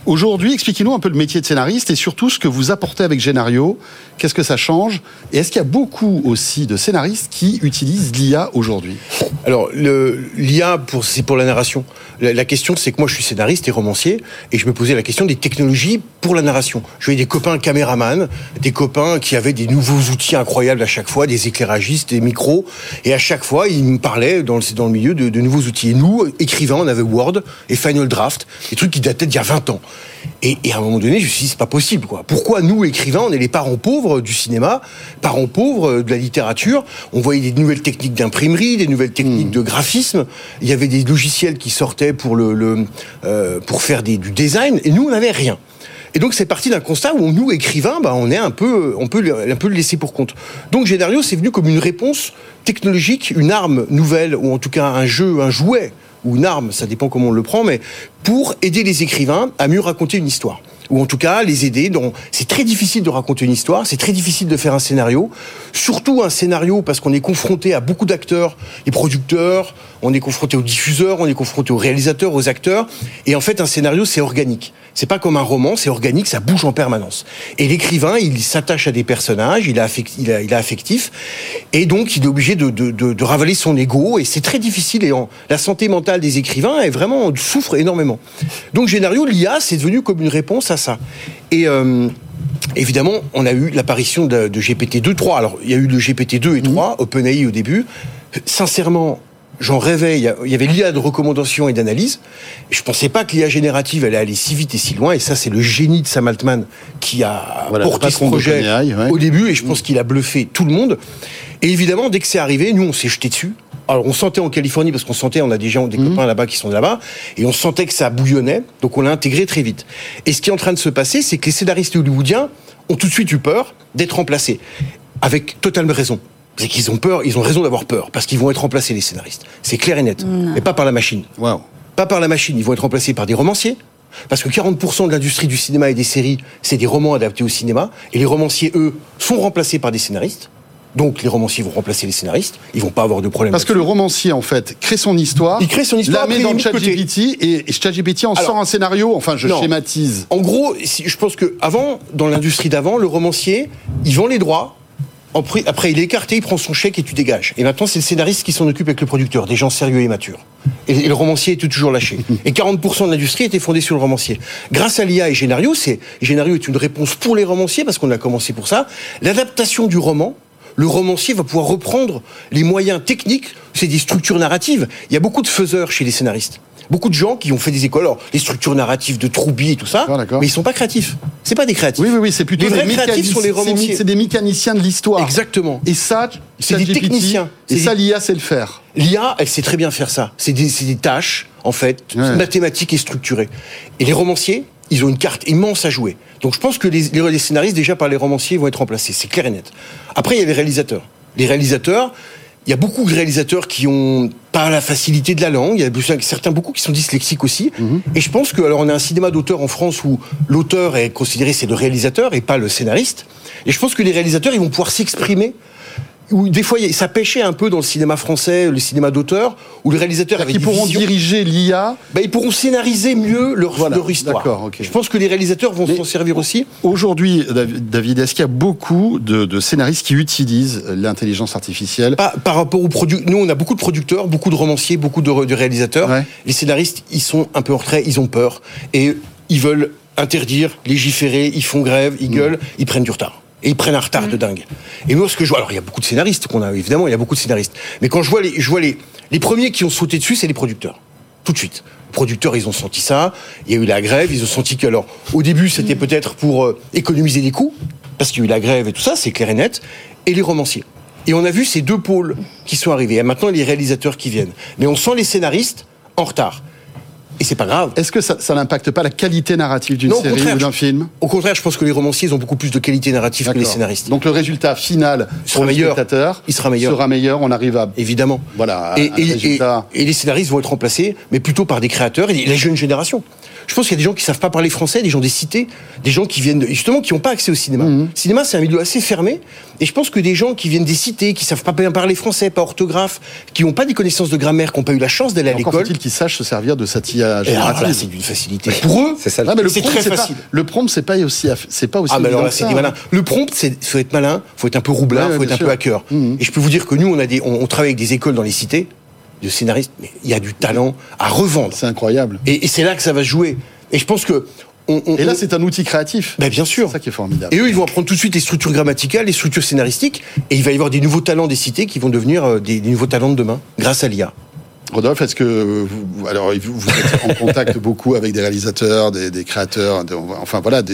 Aujourd'hui, expliquez-nous un peu le métier de scénariste et surtout ce que vous apportez avec Génario. Qu'est-ce que ça change Et est-ce qu'il y a beaucoup aussi de scénaristes qui utilisent l'IA aujourd'hui Alors, l'IA, c'est pour la narration. La, question, c'est que moi, je suis scénariste et romancier et je me posais la question des technologies pour la narration. Je des copains caméramans, des copains qui avaient des nouveaux outils incroyables à chaque fois, des éclairagistes, des micros. Et à chaque fois, ils me parlaient dans le, dans le milieu de, de nouveaux outils. Et nous, écrivains, on avait Word et Final Draft, des trucs qui dataient d'il y a 20 ans. Et, à un moment donné, je me suis dit, c'est pas possible, quoi. Pourquoi nous, écrivains, on est les parents pauvres du cinéma, parents pauvres de la littérature? On voyait des nouvelles techniques d'imprimerie, des nouvelles techniques hmm. de graphisme. Il y avait des logiciels qui sortaient pour le, euh, pour faire du design, et nous, on n'avait rien. Et donc c'est parti d'un constat où nous écrivains, bah, on est un peu, on peut un peu le laisser pour compte. Donc Génario, c'est venu comme une réponse technologique, une arme nouvelle ou en tout cas un jeu, un jouet ou une arme, ça dépend comment on le prend, mais pour aider les écrivains à mieux raconter une histoire. Ou en tout cas les aider. C'est très difficile de raconter une histoire, c'est très difficile de faire un scénario, surtout un scénario parce qu'on est confronté à beaucoup d'acteurs, les producteurs, on est confronté aux diffuseurs, on est confronté aux réalisateurs, aux acteurs, et en fait un scénario c'est organique. C'est pas comme un roman, c'est organique, ça bouge en permanence. Et l'écrivain, il s'attache à des personnages, il, a affectif, et donc il est obligé de, ravaler son ego, et c'est très difficile. Et la santé mentale des écrivains est vraiment souffre énormément. Donc Génario, l'IA, c'est devenu comme une réponse à ça. Et euh, Évidemment, on a eu l'apparition de, de GPT-2, 3. Alors, il y a eu le GPT-2 et 3, mmh. OpenAI au début. Sincèrement, j'en rêvais. Il y avait l'IA de recommandation et d'analyse. Je pensais pas que l'IA générative allait aller si vite et si loin. Et ça, c'est le génie de Sam Altman qui a porté ce projet au début. Et je pense qu'il a bluffé tout le monde. Et évidemment, dès que c'est arrivé, nous, on s'est jeté dessus. Alors, on sentait en Californie, parce qu'on sentait, on a des gens, des mhm. copains là-bas qui sont là-bas, et on sentait que ça bouillonnait, donc on l'a intégré très vite. Et ce qui est en train de se passer, c'est que les scénaristes hollywoodiens ont tout de suite eu peur d'être remplacés. Avec totalement raison c'est qu'ils ont peur, ils ont raison d'avoir peur, parce qu'ils vont être remplacés, les scénaristes. C'est clair et net. Mais pas par la machine. Wow. Pas par la machine, ils vont être remplacés par des romanciers. Parce que 40% de l'industrie du cinéma et des séries, c'est des romans adaptés au cinéma. Et les romanciers, eux, sont remplacés par des scénaristes. Donc les romanciers vont remplacer les scénaristes, ils vont pas avoir de problème. Parce que le romancier en fait crée son histoire, il crée son histoire, la met dans ChatGPT et ChatGPT en sort un scénario. Enfin, je schématise. En gros, je pense que avant, dans l'industrie d'avant, le romancier, il vend les droits, après, il est écarté, il prend son chèque et tu dégages. Et maintenant, c'est le scénariste qui s'en occupe avec le producteur, des gens sérieux et matures. Et, le romancier est toujours lâché. Et 40% de l'industrie était fondée sur le romancier. Grâce à l'IA et Génario, c'est Génario est une réponse pour les romanciers parce qu'on a commencé pour ça. L'adaptation du roman, le romancier va pouvoir reprendre les moyens techniques, c'est des structures narratives. Il y a beaucoup de faiseurs chez les scénaristes beaucoup de gens qui ont fait des écoles, alors les structures narratives de Troubi et tout ça, mais ils sont pas créatifs. C'est pas des créatifs. Oui, oui, oui, c'est plutôt les vrais créatifs sont les romanciers. C'est des mécaniciens de l'histoire. Exactement. Et ça, c'est des techniciens. Et ça, l'IA sait le faire. L'IA, elle sait très bien faire ça. C'est des, des, tâches, en fait, mathématiques et structurées. Et les romanciers, ils ont une carte immense à jouer. Donc je pense que les, les scénaristes, déjà par les romanciers, vont être remplacés. C'est clair et net. Après, il y a les réalisateurs. Les réalisateurs, il y a beaucoup de réalisateurs qui ont pas la facilité de la langue. Il y a certains beaucoup qui sont dyslexiques aussi. Mhm. Et je pense que alors on a un cinéma d'auteur en France où l'auteur est considéré c'est le réalisateur et pas le scénariste. Et je pense que les réalisateurs ils vont pouvoir s'exprimer où des fois ça pêchait un peu dans le cinéma français, le cinéma d'auteur, où les réalisateurs avaient qui pourront diriger l'IA, bah, ils pourront scénariser mieux leur, leur histoire. Je pense que les réalisateurs vont s'en servir aussi. Aujourd'hui, David, est-ce qu'il y a beaucoup de, scénaristes qui utilisent l'intelligence artificielle par, par, rapport aux produits, nous on a beaucoup de producteurs, beaucoup de romanciers, beaucoup de, réalisateurs. Les scénaristes, ils sont un peu en retrait, ils ont peur et ils veulent interdire, légiférer, ils font grève, ils mm. gueulent, ils prennent du retard et ils prennent un retard de mm. dingue. Et moi, ce que je vois, alors il y a beaucoup de scénaristes qu'on a, évidemment, il y a beaucoup de scénaristes. Mais quand je vois les, je vois les, les premiers qui ont sauté dessus, c'est les producteurs. Tout de suite. Les producteurs, ils ont senti ça. Il y a eu la grève. Ils ont senti que, alors, au début, c'était mm. peut-être pour euh, économiser des coûts, parce qu'il y a eu la grève et tout ça, c'est clair et net. Et les romanciers. Et on a vu ces deux pôles qui sont arrivés. Et maintenant, les réalisateurs qui viennent. Mais on sent les scénaristes en retard. Et c'est pas grave. Est-ce que ça, ça n'impacte pas la qualité narrative d'une série ou d'un film? Au contraire, je pense que les romanciers ont beaucoup plus de qualité narrative que les scénaristes. Donc le résultat final sera pour meilleur. spectateur il sera meilleur. Sera meilleur. On arrive à évidemment. Voilà. Et, et, et, les scénaristes vont être remplacés, mais plutôt par des créateurs et la jeune génération. Je pense qu'il y a des gens qui savent pas parler français, des gens des cités, des gens qui viennent justement qui n'ont pas accès au cinéma. Le mhm. cinéma, c'est un milieu assez fermé, et je pense que des gens qui viennent des cités, qui savent pas bien parler français, pas orthographe, qui n'ont pas des connaissances de grammaire, qui n'ont pas eu la chance d'aller à l'école. faut-il qu'ils sachent se servir de IA générative C'est d'une facilité. pour eux, c'est ça. c'est très facile. le prompt, c'est pas aussi, c'est pas aussi. Ah, mais alors là, c'est malin. Le prompt, c'est faut être malin, faut être un peu roublard, faut être un peu hacker. Mhm. Et je peux vous dire que nous, on a des, on travaille avec des écoles dans les cités de scénaristes, mais il y a du talent à revendre. C'est incroyable. Et, c'est là que ça va jouer. Et je pense que et là, c'est un outil créatif. Ben, bien sûr. C'est ça qui est formidable. Et eux, ils vont apprendre tout de suite les structures grammaticales, les structures scénaristiques, et il va y avoir des nouveaux talents des cités qui vont devenir euh, des, nouveaux talents de demain, grâce à l'IA. Rodolphe, est-ce que vous, alors vous êtes en contact beaucoup avec des réalisateurs, des, créateurs, enfin voilà,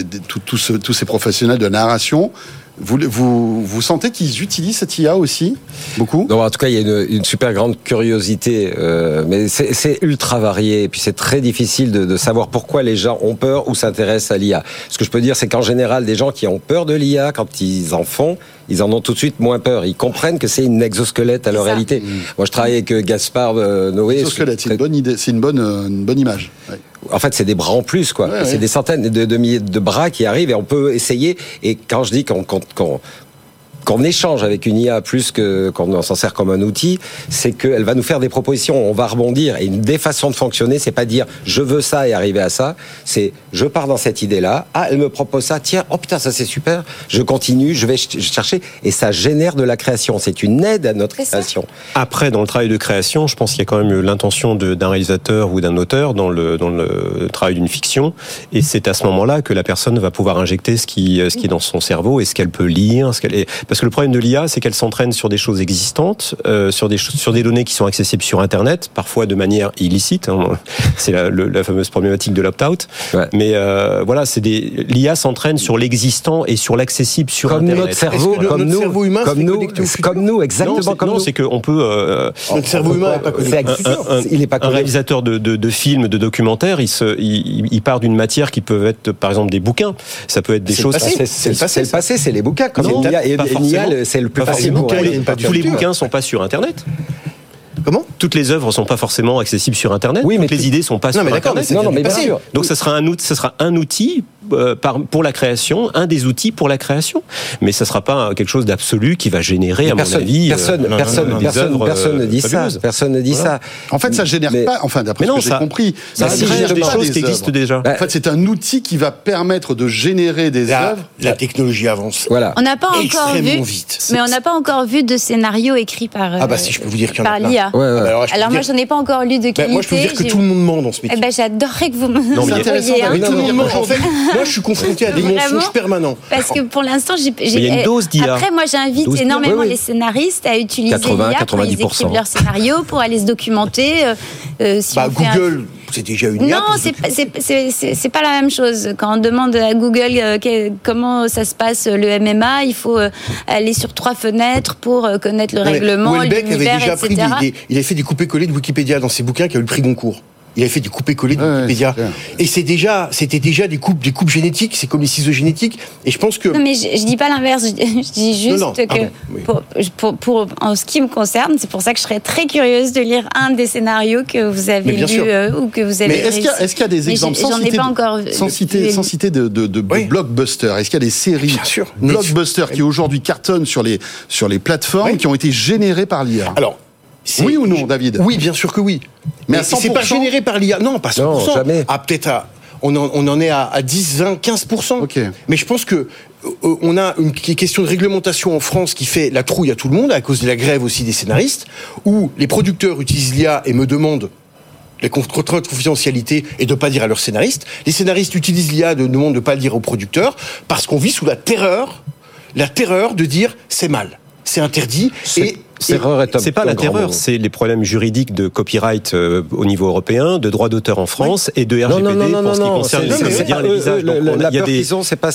tous ces professionnels de narration vous, vous, vous sentez qu'ils utilisent cette IA aussi Beaucoup? Non, En tout cas, il y a une, une super grande curiosité, euh, mais c'est ultra varié. Et puis c'est très difficile de, de, savoir pourquoi les gens ont peur ou s'intéressent à l'IA. Ce que je peux dire, c'est qu'en général, des gens qui ont peur de l'IA, quand ils en font, ils en ont tout de suite moins peur. Ils comprennent que c'est une exosquelette à leur réalité. Moi, je travaille avec euh, Gaspard euh, Noé. Exosquelette, c'est une bonne idée, c'est une bonne, une bonne image. En fait, c'est des bras en plus, quoi. c'est des centaines de, milliers de bras qui arrivent et on peut essayer. Et quand je dis qu'on qu'on échange avec une IA plus que qu'on s'en sert comme un outil, c'est qu'elle va nous faire des propositions, on va rebondir. Et une des façons de fonctionner, c'est pas dire je veux ça et arriver à ça, c'est je pars dans cette idée-là, ah elle me propose ça, tiens, oh putain ça c'est super, je continue, je vais chercher et ça génère de la création. C'est une aide à notre création. Après, dans le travail de création, je pense qu'il y a quand même l'intention d'un réalisateur ou d'un auteur dans le dans le travail d'une fiction, et c'est à ce moment-là que la personne va pouvoir injecter ce qui ce qui est dans son cerveau et ce qu'elle peut lire, ce qu'elle est parce que le problème de l'IA, c'est qu'elle s'entraîne sur des choses existantes, euh, sur des sur des données qui sont accessibles sur Internet, parfois de manière illicite. Hein. C'est la, la, fameuse problématique de l'opt-out. Mais euh, voilà, c'est des l'IA s'entraîne sur l'existant et sur l'accessible sur comme Internet. Notre cerveau, comme notre nous, cerveau humain, comme nous, comme nous, exactement non, comme non, c'est qu'on peut. Euh, notre cerveau humain n'est pas connecté. Un, il est pas Un réalisateur de, de, de, films, de documentaires, il, se, il, il part d'une matière qui peut être, par exemple, des bouquins. Ça peut être des choses. C'est le passé, c'est les bouquins. Comme c'est le plus facile. tous les bouquins sont pas sur Internet. Comment Toutes les œuvres sont pas forcément accessibles sur Internet. Oui, mais les idées sont pas non, sur mais Internet. Non, non, mais bien sûr. Donc ça sera un outil, ça sera un outil euh, pour la création, un des outils pour la création. Mais ça sera pas quelque chose d'absolu qui va générer, à personne, mon avis, personne, euh, personne, personne, personne, ne dit ça. Personne ne dit ça. En fait, ça génère pas. Enfin, d'après ce que j'ai compris, ça, génère des choses qui existent déjà. En fait, c'est un outil qui va permettre de générer des œuvres. La technologie avance. Voilà. On n'a pas encore vu. Mais on n'a pas encore vu de scénario écrit par. Ah bah si je peux vous dire qu'il y en a. Par l'IA. Alors moi, j'en ai pas encore lu de qualité. Moi, je peux vous dire que tout le monde ment dans ce métier. Eh ben, j'adorerais que vous me. Non, mais intéressant. Tout le monde ment. En fait, moi, je suis confronté à des mensonges permanents. Parce que pour l'instant, j'ai. Il y a une dose d'IA. Après, moi, j'invite énormément les scénaristes à utiliser l'IA quand ils écrivent leur scénario pour aller se documenter. Euh, euh, bah, Google c'est déjà une Non, c'est pas la même chose. Quand on demande à Google euh, comment ça se passe le MMA, il faut aller sur trois fenêtres pour connaître le règlement, l'univers, etc. il, il a fait des coupés-collés de Wikipédia dans ses bouquins qui a eu le prix Goncourt. Il avait fait du coupé-collé de Wikipédia. et c'est déjà, c'était déjà des coupes, des coupes génétiques. C'est comme les ciseaux génétiques. Et je pense que. Non, mais je, je dis pas l'inverse. Je, dis juste que, pour, pour, en ce qui me concerne, c'est pour ça que je serais très curieuse de lire un des scénarios que vous avez lu euh, ou que vous avez. Mais est-ce qu'il y, a des exemples sans citer, pas encore sans citer, sans citer de, de, de blockbusters? Est-ce qu'il y a des séries blockbusters qui aujourd'hui cartonnent sur les sur les plateformes qui ont été générées par l'IA Alors oui ou non, David Oui, bien sûr que oui. Mais, c'est pas généré par l'IA. Non, pas 100%. Non, jamais. Ah, peut-être à, on, en, on en est à, 10, 20, 15%. Mais je pense que euh, on a une question de réglementation en France qui fait la trouille à tout le monde à cause de la grève aussi des scénaristes, où les producteurs utilisent l'IA et me demandent les contraintes de confidentialité et de ne pas dire à leurs scénaristes. Les scénaristes utilisent l'IA et demandent de ne pas le dire aux producteurs parce qu'on vit sous la terreur, la terreur de dire c'est mal, c'est interdit et c'est pas la terreur, c'est les problèmes juridiques de copyright euh, au niveau européen, de droit d'auteur en France et de RGPD non, non, non, pour ce qui concerne les les visages. il y a des,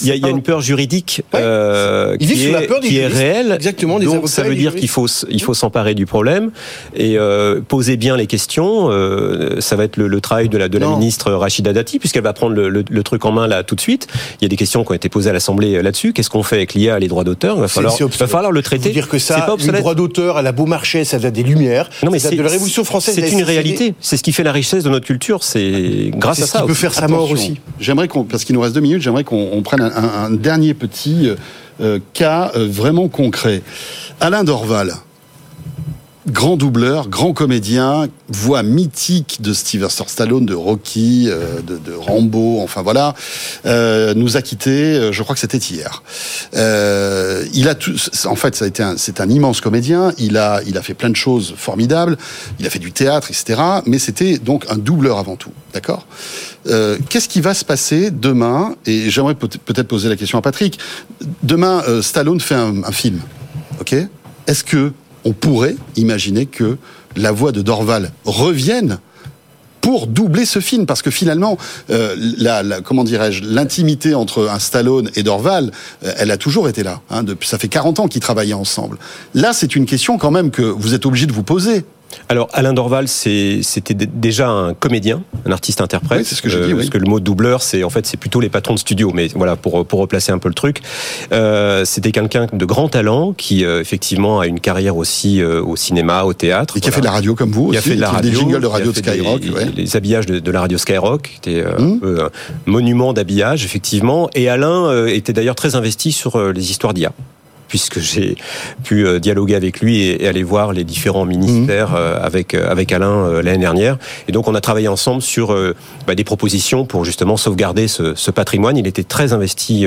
il y a une peur juridique euh, qui, est, qui est réelle. Exactement. Donc ça veut dire qu'il faut il faut s'emparer du problème et euh, poser bien les questions. Euh, ça va être le, travail de la de la ministre Rachida Dati puisqu'elle va prendre le, truc en main là tout de suite. Il y a des questions qui ont été posées à l'Assemblée là-dessus. Qu'est-ce qu'on fait avec l'IA, les droits d'auteur? Il va falloir, va falloir le traiter. Dire que ça, les droits d'auteur à la Beaumarchais, ça date des Lumières, non, mais ça date de la Révolution française. C'est une réalité. C'est ce qui fait la richesse de notre culture. C'est grâce à ça. qui peut faire sa mort aussi. J'aimerais qu'on, parce qu'il nous reste deux minutes, j'aimerais qu'on prenne un, un, dernier petit euh, cas euh, vraiment concret. Alain Dorval grand doubleur, grand comédien, voix mythique de Sylvester Stallone, de Rocky, euh, de, Rambo, enfin voilà, euh, nous a quittés. Euh, je crois que c'était hier. Il a tout, en fait, ça a été, c'est un immense comédien. Il a, il a fait plein de choses formidables. Il a fait du théâtre, etc. Mais c'était donc un doubleur avant tout, d'accord? Qu'est-ce qui va se passer demain? Et j'aimerais peut-être poser la question à Patrick. Demain, Stallone fait un, un film, ok? Est-ce que on pourrait imaginer que la voix de Dorval revienne pour doubler ce film. Parce que finalement euh, comment dirais-je l'intimité entre un Stallone et Dorval euh, elle a toujours été là hein, ça fait 40 ans qu'ils travaillaient ensemble. Là c'est une question quand même que vous êtes obligé de vous poser alors Alain Dorval, c'était déjà un comédien, un artiste-interprète. c'est ce que je dis. Parce que le mot doubleur, c'est en fait c'est plutôt les patrons de studio. Mais voilà, pour pour replacer un peu le truc, euh, c'était quelqu'un de grand talent qui euh, effectivement a une carrière aussi euh, au cinéma, au théâtre. Et qui a fait de la radio comme vous. Qui a fait de la radio, des jingles de radio de Skyrock. Les habillages de, la radio Skyrock, était un peu un monument d'habillage effectivement. Et Alain était d'ailleurs très investi sur les histoires d'IA puisque j'ai pu euh, dialoguer avec lui et, aller voir les différents ministères euh, avec euh, avec Alain l'année dernière. Et donc on a travaillé ensemble sur bah, des propositions pour justement sauvegarder ce, ce, patrimoine. Il était très investi.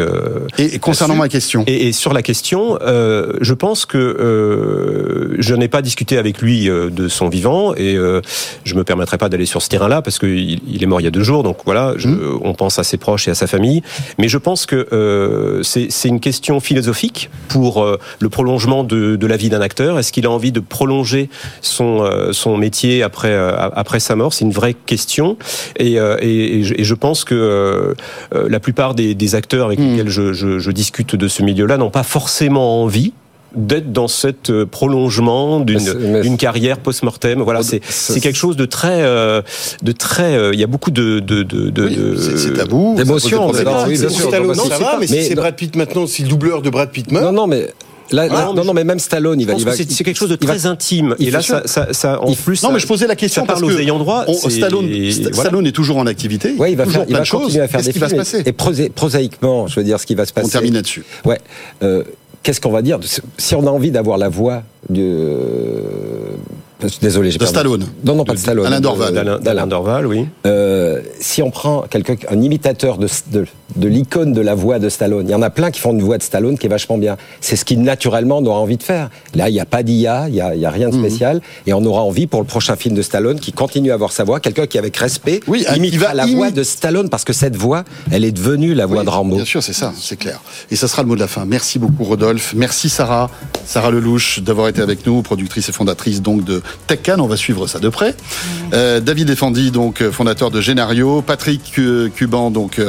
et, concernant ma question. Et, et, sur la question, euh, je pense que euh, je n'ai pas discuté avec lui de son vivant et euh, je me permettrai pas d'aller sur ce terrain-là parce qu'il il est mort il y a deux jours. Donc voilà, je, mmh. on pense à ses proches et à sa famille. Mais je pense que c'est une question philosophique pour pour le prolongement de, de la vie d'un acteur. Est-ce qu'il a envie de prolonger son, son métier après, après sa mort? C'est une vraie question. Et, et, et, je pense que la plupart des, des acteurs avec lesquels je, je, je discute de ce milieu-là n'ont pas forcément envie d'être dans cette prolongement d'une carrière post-mortem. Voilà, c'est c'est quelque chose de très euh, de très. Euh, il y a beaucoup de de de, de oui, c'est tabou. Oui. Non, ça va, mais, si c'est Brad Pitt maintenant, si le doubleur de Brad Pitt meurt. Non, non, mais Là, là, non, non, mais même Stallone, il va. il va c'est quelque chose de très va, intime. Et là, ça, ça, ça, en plus. Non, mais je posais la question parce aux ayants droit. On, Stallone, voilà. Stallone est toujours en activité. Ouais, il va faire, il va choses. continuer à faire Qu'est-ce des qui va se passer Et prosaïquement, je veux dire, ce qui va se passer. On termine là-dessus. Ouais. Euh, Qu'est-ce qu'on va dire Si on a envie d'avoir la voix de Désolé, j'ai de Stallone. Non, non, pas de, de Stallone. Alain Dorval. D'Alain Dorval, oui. Euh, si on prend quelqu'un, un imitateur de, de, de l'icône de la voix de Stallone, il y en a plein qui font une voix de Stallone qui est vachement bien. C'est ce qu'il naturellement on aura envie de faire. Là, il n'y a pas d'IA, il n'y a, y a, rien de spécial, mmh. et on aura envie pour le prochain film de Stallone qui continue à avoir sa voix, quelqu'un qui avec respect oui, imitera la voix de Stallone parce que cette voix, elle est devenue la voix oui, de Rambo. Bien sûr, c'est ça, c'est clair. Et ça sera le mot de la fin. Merci beaucoup Rodolphe, merci Sarah, Sarah Lelouch d'avoir été avec nous, productrice et fondatrice donc de TechCan. On va suivre ça de près. Euh, David Effendi, donc fondateur de Génario, Patrick Cuban, donc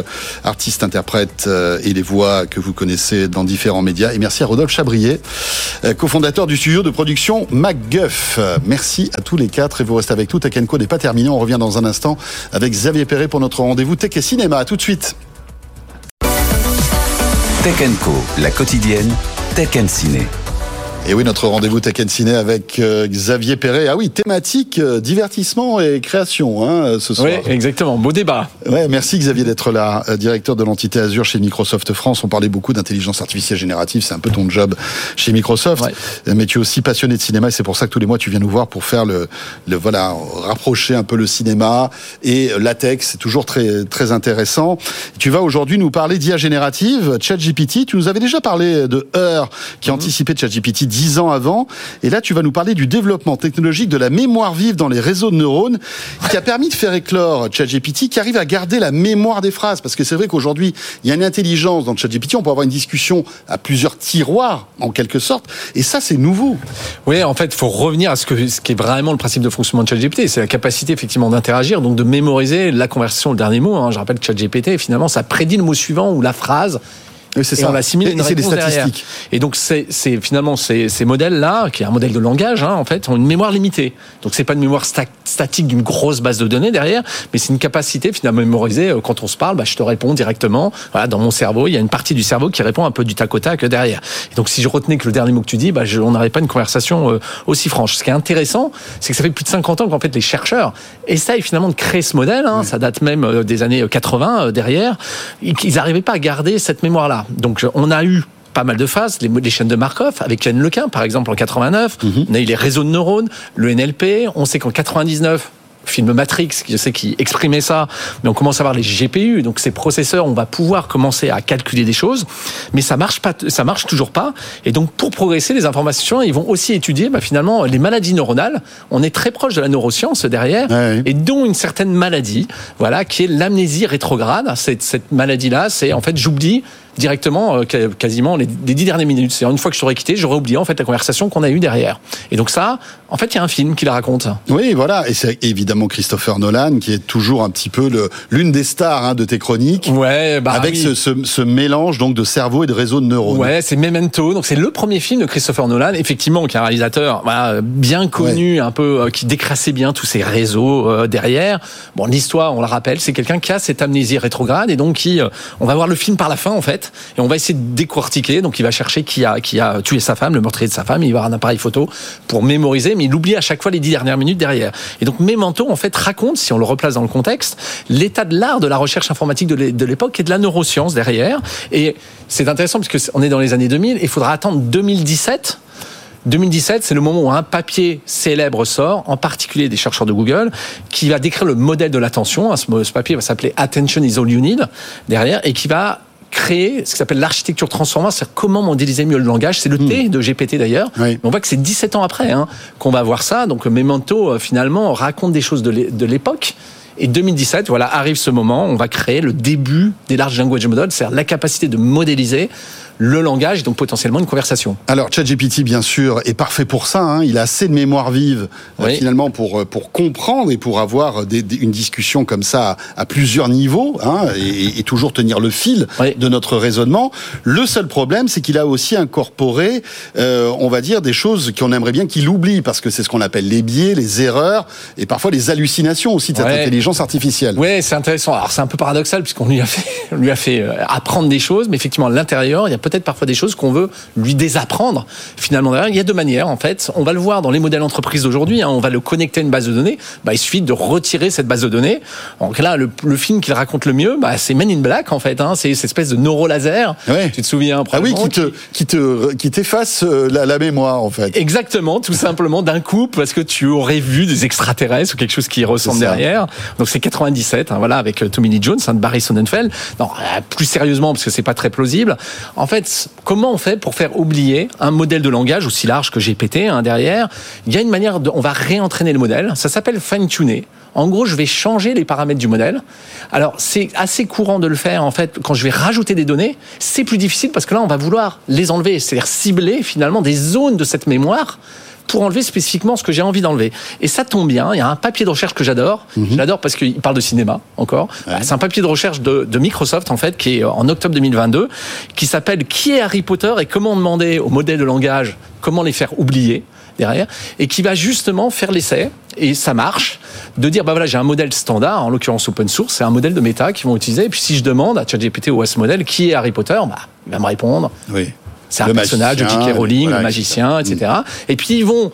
artiste, interprète euh, et les voix que vous connaissez dans différents médias. Et merci à Rodolphe Chabrier, euh, cofondateur du studio de production MacGuff. Merci à tous les quatre et vous restez avec nous. Tech Co n'est pas terminé. On revient dans un instant avec Xavier Perret pour notre rendez-vous Tech et Cinéma. À tout de suite. Tech Co, la quotidienne Tech Ciné. Et oui, notre rendez-vous Tech Ciné avec euh, Xavier Perret. Ah oui, thématique euh, divertissement et création hein, ce soir. Oui, exactement. Beau débat. Ouais, merci Xavier d'être là, euh, directeur de l'entité Azure chez Microsoft France. On parlait beaucoup d'intelligence artificielle générative, c'est un peu ton job chez Microsoft. Ouais. Mais tu es aussi passionné de cinéma et c'est pour ça que tous les mois tu viens nous voir pour faire le, le voilà, rapprocher un peu le cinéma et la tech. C'est toujours très très intéressant. Tu vas aujourd'hui nous parler d'IA générative, ChatGPT. Tu nous avais déjà parlé de Heur qui Mhm. anticipait ChatGPT dix ans avant. Et là, tu vas nous parler du développement technologique de la mémoire vive dans les réseaux de neurones qui a permis de faire éclore ChatGPT qui arrive à garder la mémoire des phrases. Parce que c'est vrai qu'aujourd'hui, il y a une intelligence dans ChatGPT. On peut avoir une discussion à plusieurs tiroirs, en quelque sorte. Et ça, c'est nouveau. Oui, en fait, il faut revenir à ce, que, ce qui est vraiment le principe de fonctionnement de ChatGPT. C'est la capacité, effectivement, d'interagir, donc de mémoriser la conversation, le dernier mot. Hein. Je rappelle que ChatGPT, finalement, ça prédit le mot suivant ou la phrase. Oui, c'est ça. on assimile et une c'est des réponse derrière. statistiques. Et donc c'est c'est finalement ces, ces modèles-là, qui est un modèle de langage, hein, en fait, ont une mémoire limitée. Donc c'est pas une mémoire sta statique d'une grosse base de données derrière, mais c'est une capacité finalement à mémoriser. euh, Quand on se parle, bah, je te réponds directement. Voilà, dans mon cerveau, il y a une partie du cerveau qui répond un peu du tac au tac derrière. Et donc si je retenais que le dernier mot que tu dis, bah, je, on n'aurait pas une conversation euh, aussi franche. Ce qui est intéressant, c'est que ça fait plus de 50 ans qu'en fait les chercheurs essayent finalement de créer ce modèle. Hein, Ça date même euh, des années 80 euh, derrière. qu'ils n'arrivaient pas à garder cette mémoire-là. Donc on a eu pas mal de phases, les, les chaînes de Markov, avec Yann Lequin, par exemple, en 89. On a eu les réseaux de neurones, le NLP. On sait qu'en 99, film Matrix, je sais qui exprimait ça, mais on commence à avoir les GPU, donc ces processeurs, on va pouvoir commencer à calculer des choses, mais ça marche pas, ça marche toujours pas. Et donc pour progresser, les informations, ils vont aussi étudier bah, finalement les maladies neuronales. On est très proche de la neuroscience derrière, Ouais. et dont une certaine maladie, voilà, qui est l'amnésie rétrograde. Cette, cette maladie-là, c'est en fait j'oublie directement, euh, quasiment les, dix dernières minutes. C'est une fois que je t'aurais quitté, j'aurais oublié en fait la conversation qu'on a eue derrière. Et donc ça, en fait, il y a un film qui la raconte. Oui, voilà. Et c'est évidemment Christopher Nolan qui est toujours un petit peu l'une des stars hein, de tes chroniques. Ouais, bah avec ce, ce, mélange donc de cerveau et de réseau de neurones. Ouais, c'est Memento. Donc c'est le premier film de Christopher Nolan, effectivement, qui est un réalisateur voilà, bien connu, un peu euh, qui décrassait bien tous ces réseaux euh, derrière. Bon, l'histoire, on la rappelle, c'est quelqu'un qui a cette amnésie rétrograde et donc qui, on va voir le film par la fin en fait et on va essayer de décortiquer. Donc il va chercher qui a, qui a tué sa femme, le meurtrier de sa femme. Il va avoir un appareil photo pour mémoriser, mais il oublie à chaque fois les dix dernières minutes derrière. Et donc Memento, en fait, raconte, si on le replace dans le contexte, l'état de l'art de la recherche informatique de l'époque et de la neuroscience derrière. Et c'est intéressant parce qu'on est dans les années 2000 et il faudra attendre 2017 2017, c'est le moment où un papier célèbre sort, en particulier des chercheurs de Google, qui va décrire le modèle de l'attention. Ce papier va s'appeler Attention is all you need derrière et qui va créer ce qui s'appelle l'architecture transformante, c'est comment modéliser mieux le langage. C'est le T hmm. de GPT d'ailleurs. On voit que c'est 17 ans après hein, qu'on va voir ça. Donc Memento, euh, finalement, raconte des choses de l'époque. Et 2017, voilà, arrive ce moment, on va créer le début des large language models, c'est-à-dire la capacité de modéliser le langage, donc potentiellement une conversation. Alors ChatGPT, bien sûr, est parfait pour ça. Hein. Il a assez de mémoire vive euh, finalement pour euh, pour comprendre et pour avoir une discussion comme ça à, plusieurs niveaux hein, et, toujours tenir le fil de notre raisonnement. Le seul problème, c'est qu'il a aussi incorporé, euh, on va dire, des choses qu'on aimerait bien qu'il oublie parce que c'est ce qu'on appelle les biais, les erreurs et parfois les hallucinations aussi de cette intelligence artificielle. Oui, c'est intéressant. Alors c'est un peu paradoxal puisqu'on lui a fait lui a fait apprendre des choses, mais effectivement à l'intérieur, il y a peut-être parfois des choses qu'on veut lui désapprendre. Finalement, il y a deux manières, en fait. On va le voir dans les modèles entreprises d'aujourd'hui. Hein. on va le connecter à une base de données. Bah, il suffit de retirer cette base de données. Donc là, le, film qu'il raconte le mieux, bah, c'est Men in Black, en fait. Hein. c'est cette espèce de neurolaser. Tu te souviens Ah oui, qui te, qui te, qui t'efface euh, la, mémoire, en fait. Exactement, tout simplement d'un coup, parce que tu aurais vu des extraterrestres ou quelque chose qui ressemble derrière. Donc c'est 97, hein, voilà, avec euh, Tommy Lee Jones, de Barry Sonnenfeld. Non, euh, plus sérieusement, parce que c'est pas très plausible. En fait, comment on fait pour faire oublier un modèle de langage aussi large que GPT hein, derrière? Il y a une manière, de, on va réentraîner le modèle. Ça s'appelle fine-tuner. En gros, je vais changer les paramètres du modèle. Alors, c'est assez courant de le faire, en fait, quand je vais rajouter des données. C'est plus difficile parce que là, on va vouloir les enlever, c'est-à-dire cibler finalement des zones de cette mémoire pour enlever spécifiquement ce que j'ai envie d'enlever. Et ça tombe bien, il y a un papier de recherche que j'adore. Mhm. J'adore parce qu'il parle de cinéma encore. C'est un papier de recherche de, de, Microsoft en fait qui est en octobre 2022 qui s'appelle Qui est Harry Potter et comment demander aux modèles de langage comment les faire oublier derrière et qui va justement faire l'essai et ça marche de dire bah voilà j'ai un modèle standard en l'occurrence open source c'est un modèle de méta qu'ils vont utiliser et puis si je demande à ChatGPT ou à ce modèle qui est Harry Potter bah il va me répondre oui. C'est un personnage de J.K. Rowling, le magicien, etc. Et puis ils vont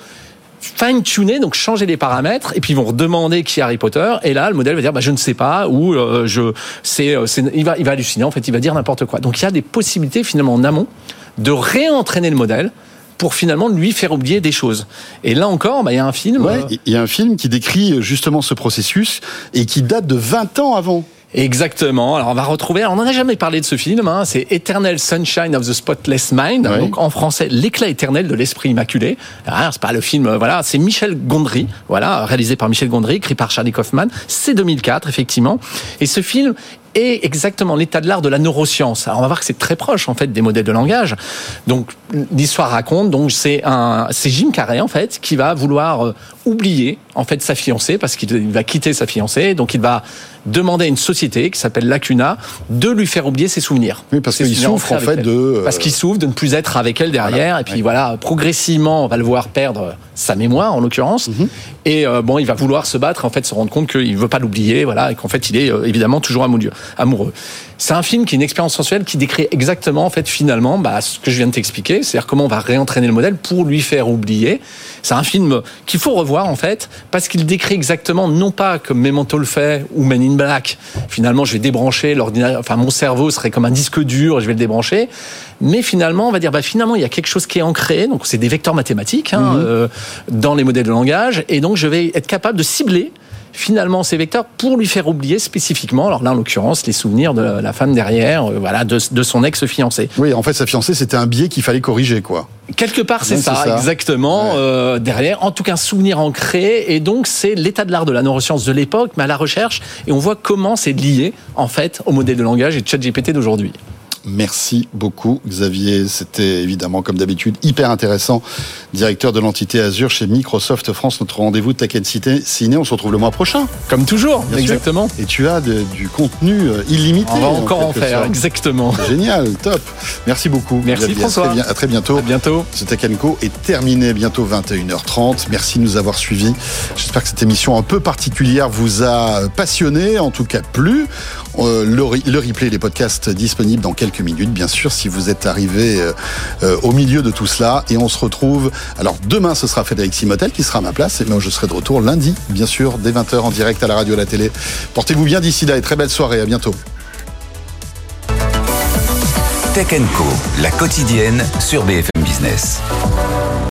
fine-tuner, donc changer les paramètres, et puis ils vont demander qui est Harry Potter, et là le modèle va dire bah, je ne sais pas, ou euh, je, c'est, euh, il va, il va halluciner, en fait, il va dire n'importe quoi. Donc il y a des possibilités finalement en amont de réentraîner le modèle pour finalement lui faire oublier des choses. Et là encore, bah, il y a un film. Euh, il y a un film qui décrit justement ce processus et qui date de 20 ans avant. Exactement. Alors on va retrouver, on n'en a jamais parlé de ce film, hein, c'est Eternal Sunshine of the Spotless Mind, donc en français l'éclat éternel de l'esprit immaculé. Ah, c'est pas le film, euh, voilà, c'est Michel Gondry, voilà, réalisé par Michel Gondry, écrit par Charlie Kaufman. C'est 2004 effectivement. Et ce film est exactement l'état de l'art de la neuroscience. Alors on va voir que c'est très proche en fait des modèles de langage. Donc l'histoire raconte donc c'est un c'est Jim Carrey en fait qui va vouloir euh, oublier en fait sa fiancée parce qu'il va quitter sa fiancée donc il va demander à une société qui s'appelle Lacuna de lui faire oublier ses souvenirs. Oui, parce qu'il souffre en fait de. Euh, parce qu'il souffre de ne plus être avec elle derrière. Et puis voilà, progressivement, on va le voir perdre sa mémoire en l'occurrence. Mhm. Et euh, bon, il va vouloir se battre, en fait, se rendre compte qu'il ne veut pas l'oublier, voilà, et qu'en fait, il est euh, évidemment toujours amoureux. C'est un film qui est une expérience sensuelle qui décrit exactement, en fait, finalement, bah, ce que je viens de t'expliquer, c'est-à-dire comment on va réentraîner le modèle pour lui faire oublier. C'est un film qu'il faut revoir, en fait, parce qu'il décrit exactement, non pas comme Memento le fait ou Men in Black. Finalement, je vais débrancher l'ordinateur, enfin, mon cerveau serait comme un disque dur, je vais le débrancher. Mais finalement, on va dire, bah, finalement, il y a quelque chose qui est ancré. Donc, c'est des vecteurs mathématiques hein, mhm. euh, dans les modèles de langage, et donc je vais être capable de cibler finalement ces vecteurs pour lui faire oublier spécifiquement, alors là en l'occurrence, les souvenirs de la femme derrière, euh, voilà, de, son ex-fiancé. Oui, en fait, sa fiancée, c'était un biais qu'il fallait corriger, quoi. Quelque part, c'est ça, exactement. Euh, derrière, en tout cas, un souvenir ancré. Et donc, c'est l'état de l'art de la neuroscience de l'époque, mais à la recherche. Et on voit comment c'est lié, en fait, au modèle de langage et de chat GPT d'aujourd'hui. Merci beaucoup, Xavier. C'était évidemment, comme d'habitude, hyper intéressant. Directeur de l'entité Azure chez Microsoft France, notre rendez-vous Tech Cité Ciné. On se retrouve le mois prochain. Comme toujours, exactement. Et tu as du contenu euh, illimité. On va encore en, faire, exactement. Génial, top. Merci beaucoup. Merci François. À très, bientôt. À bientôt. Ce Tech est terminé, bientôt 21h30. Merci de nous avoir suivis. J'espère que cette émission un peu particulière vous a passionné, en tout cas plu. Euh, le, replay, les podcasts disponibles dans quelques minutes, bien sûr, si vous êtes arrivé euh, euh, au milieu de tout cela. Et on se retrouve. Alors demain, ce sera Frédéric Simotel qui sera à ma place. Et moi, je serai de retour lundi, bien sûr, dès 20h en direct à la radio et à la télé. Portez-vous bien d'ici là et très belle soirée. À bientôt. Tech Co, la quotidienne sur BFM Business.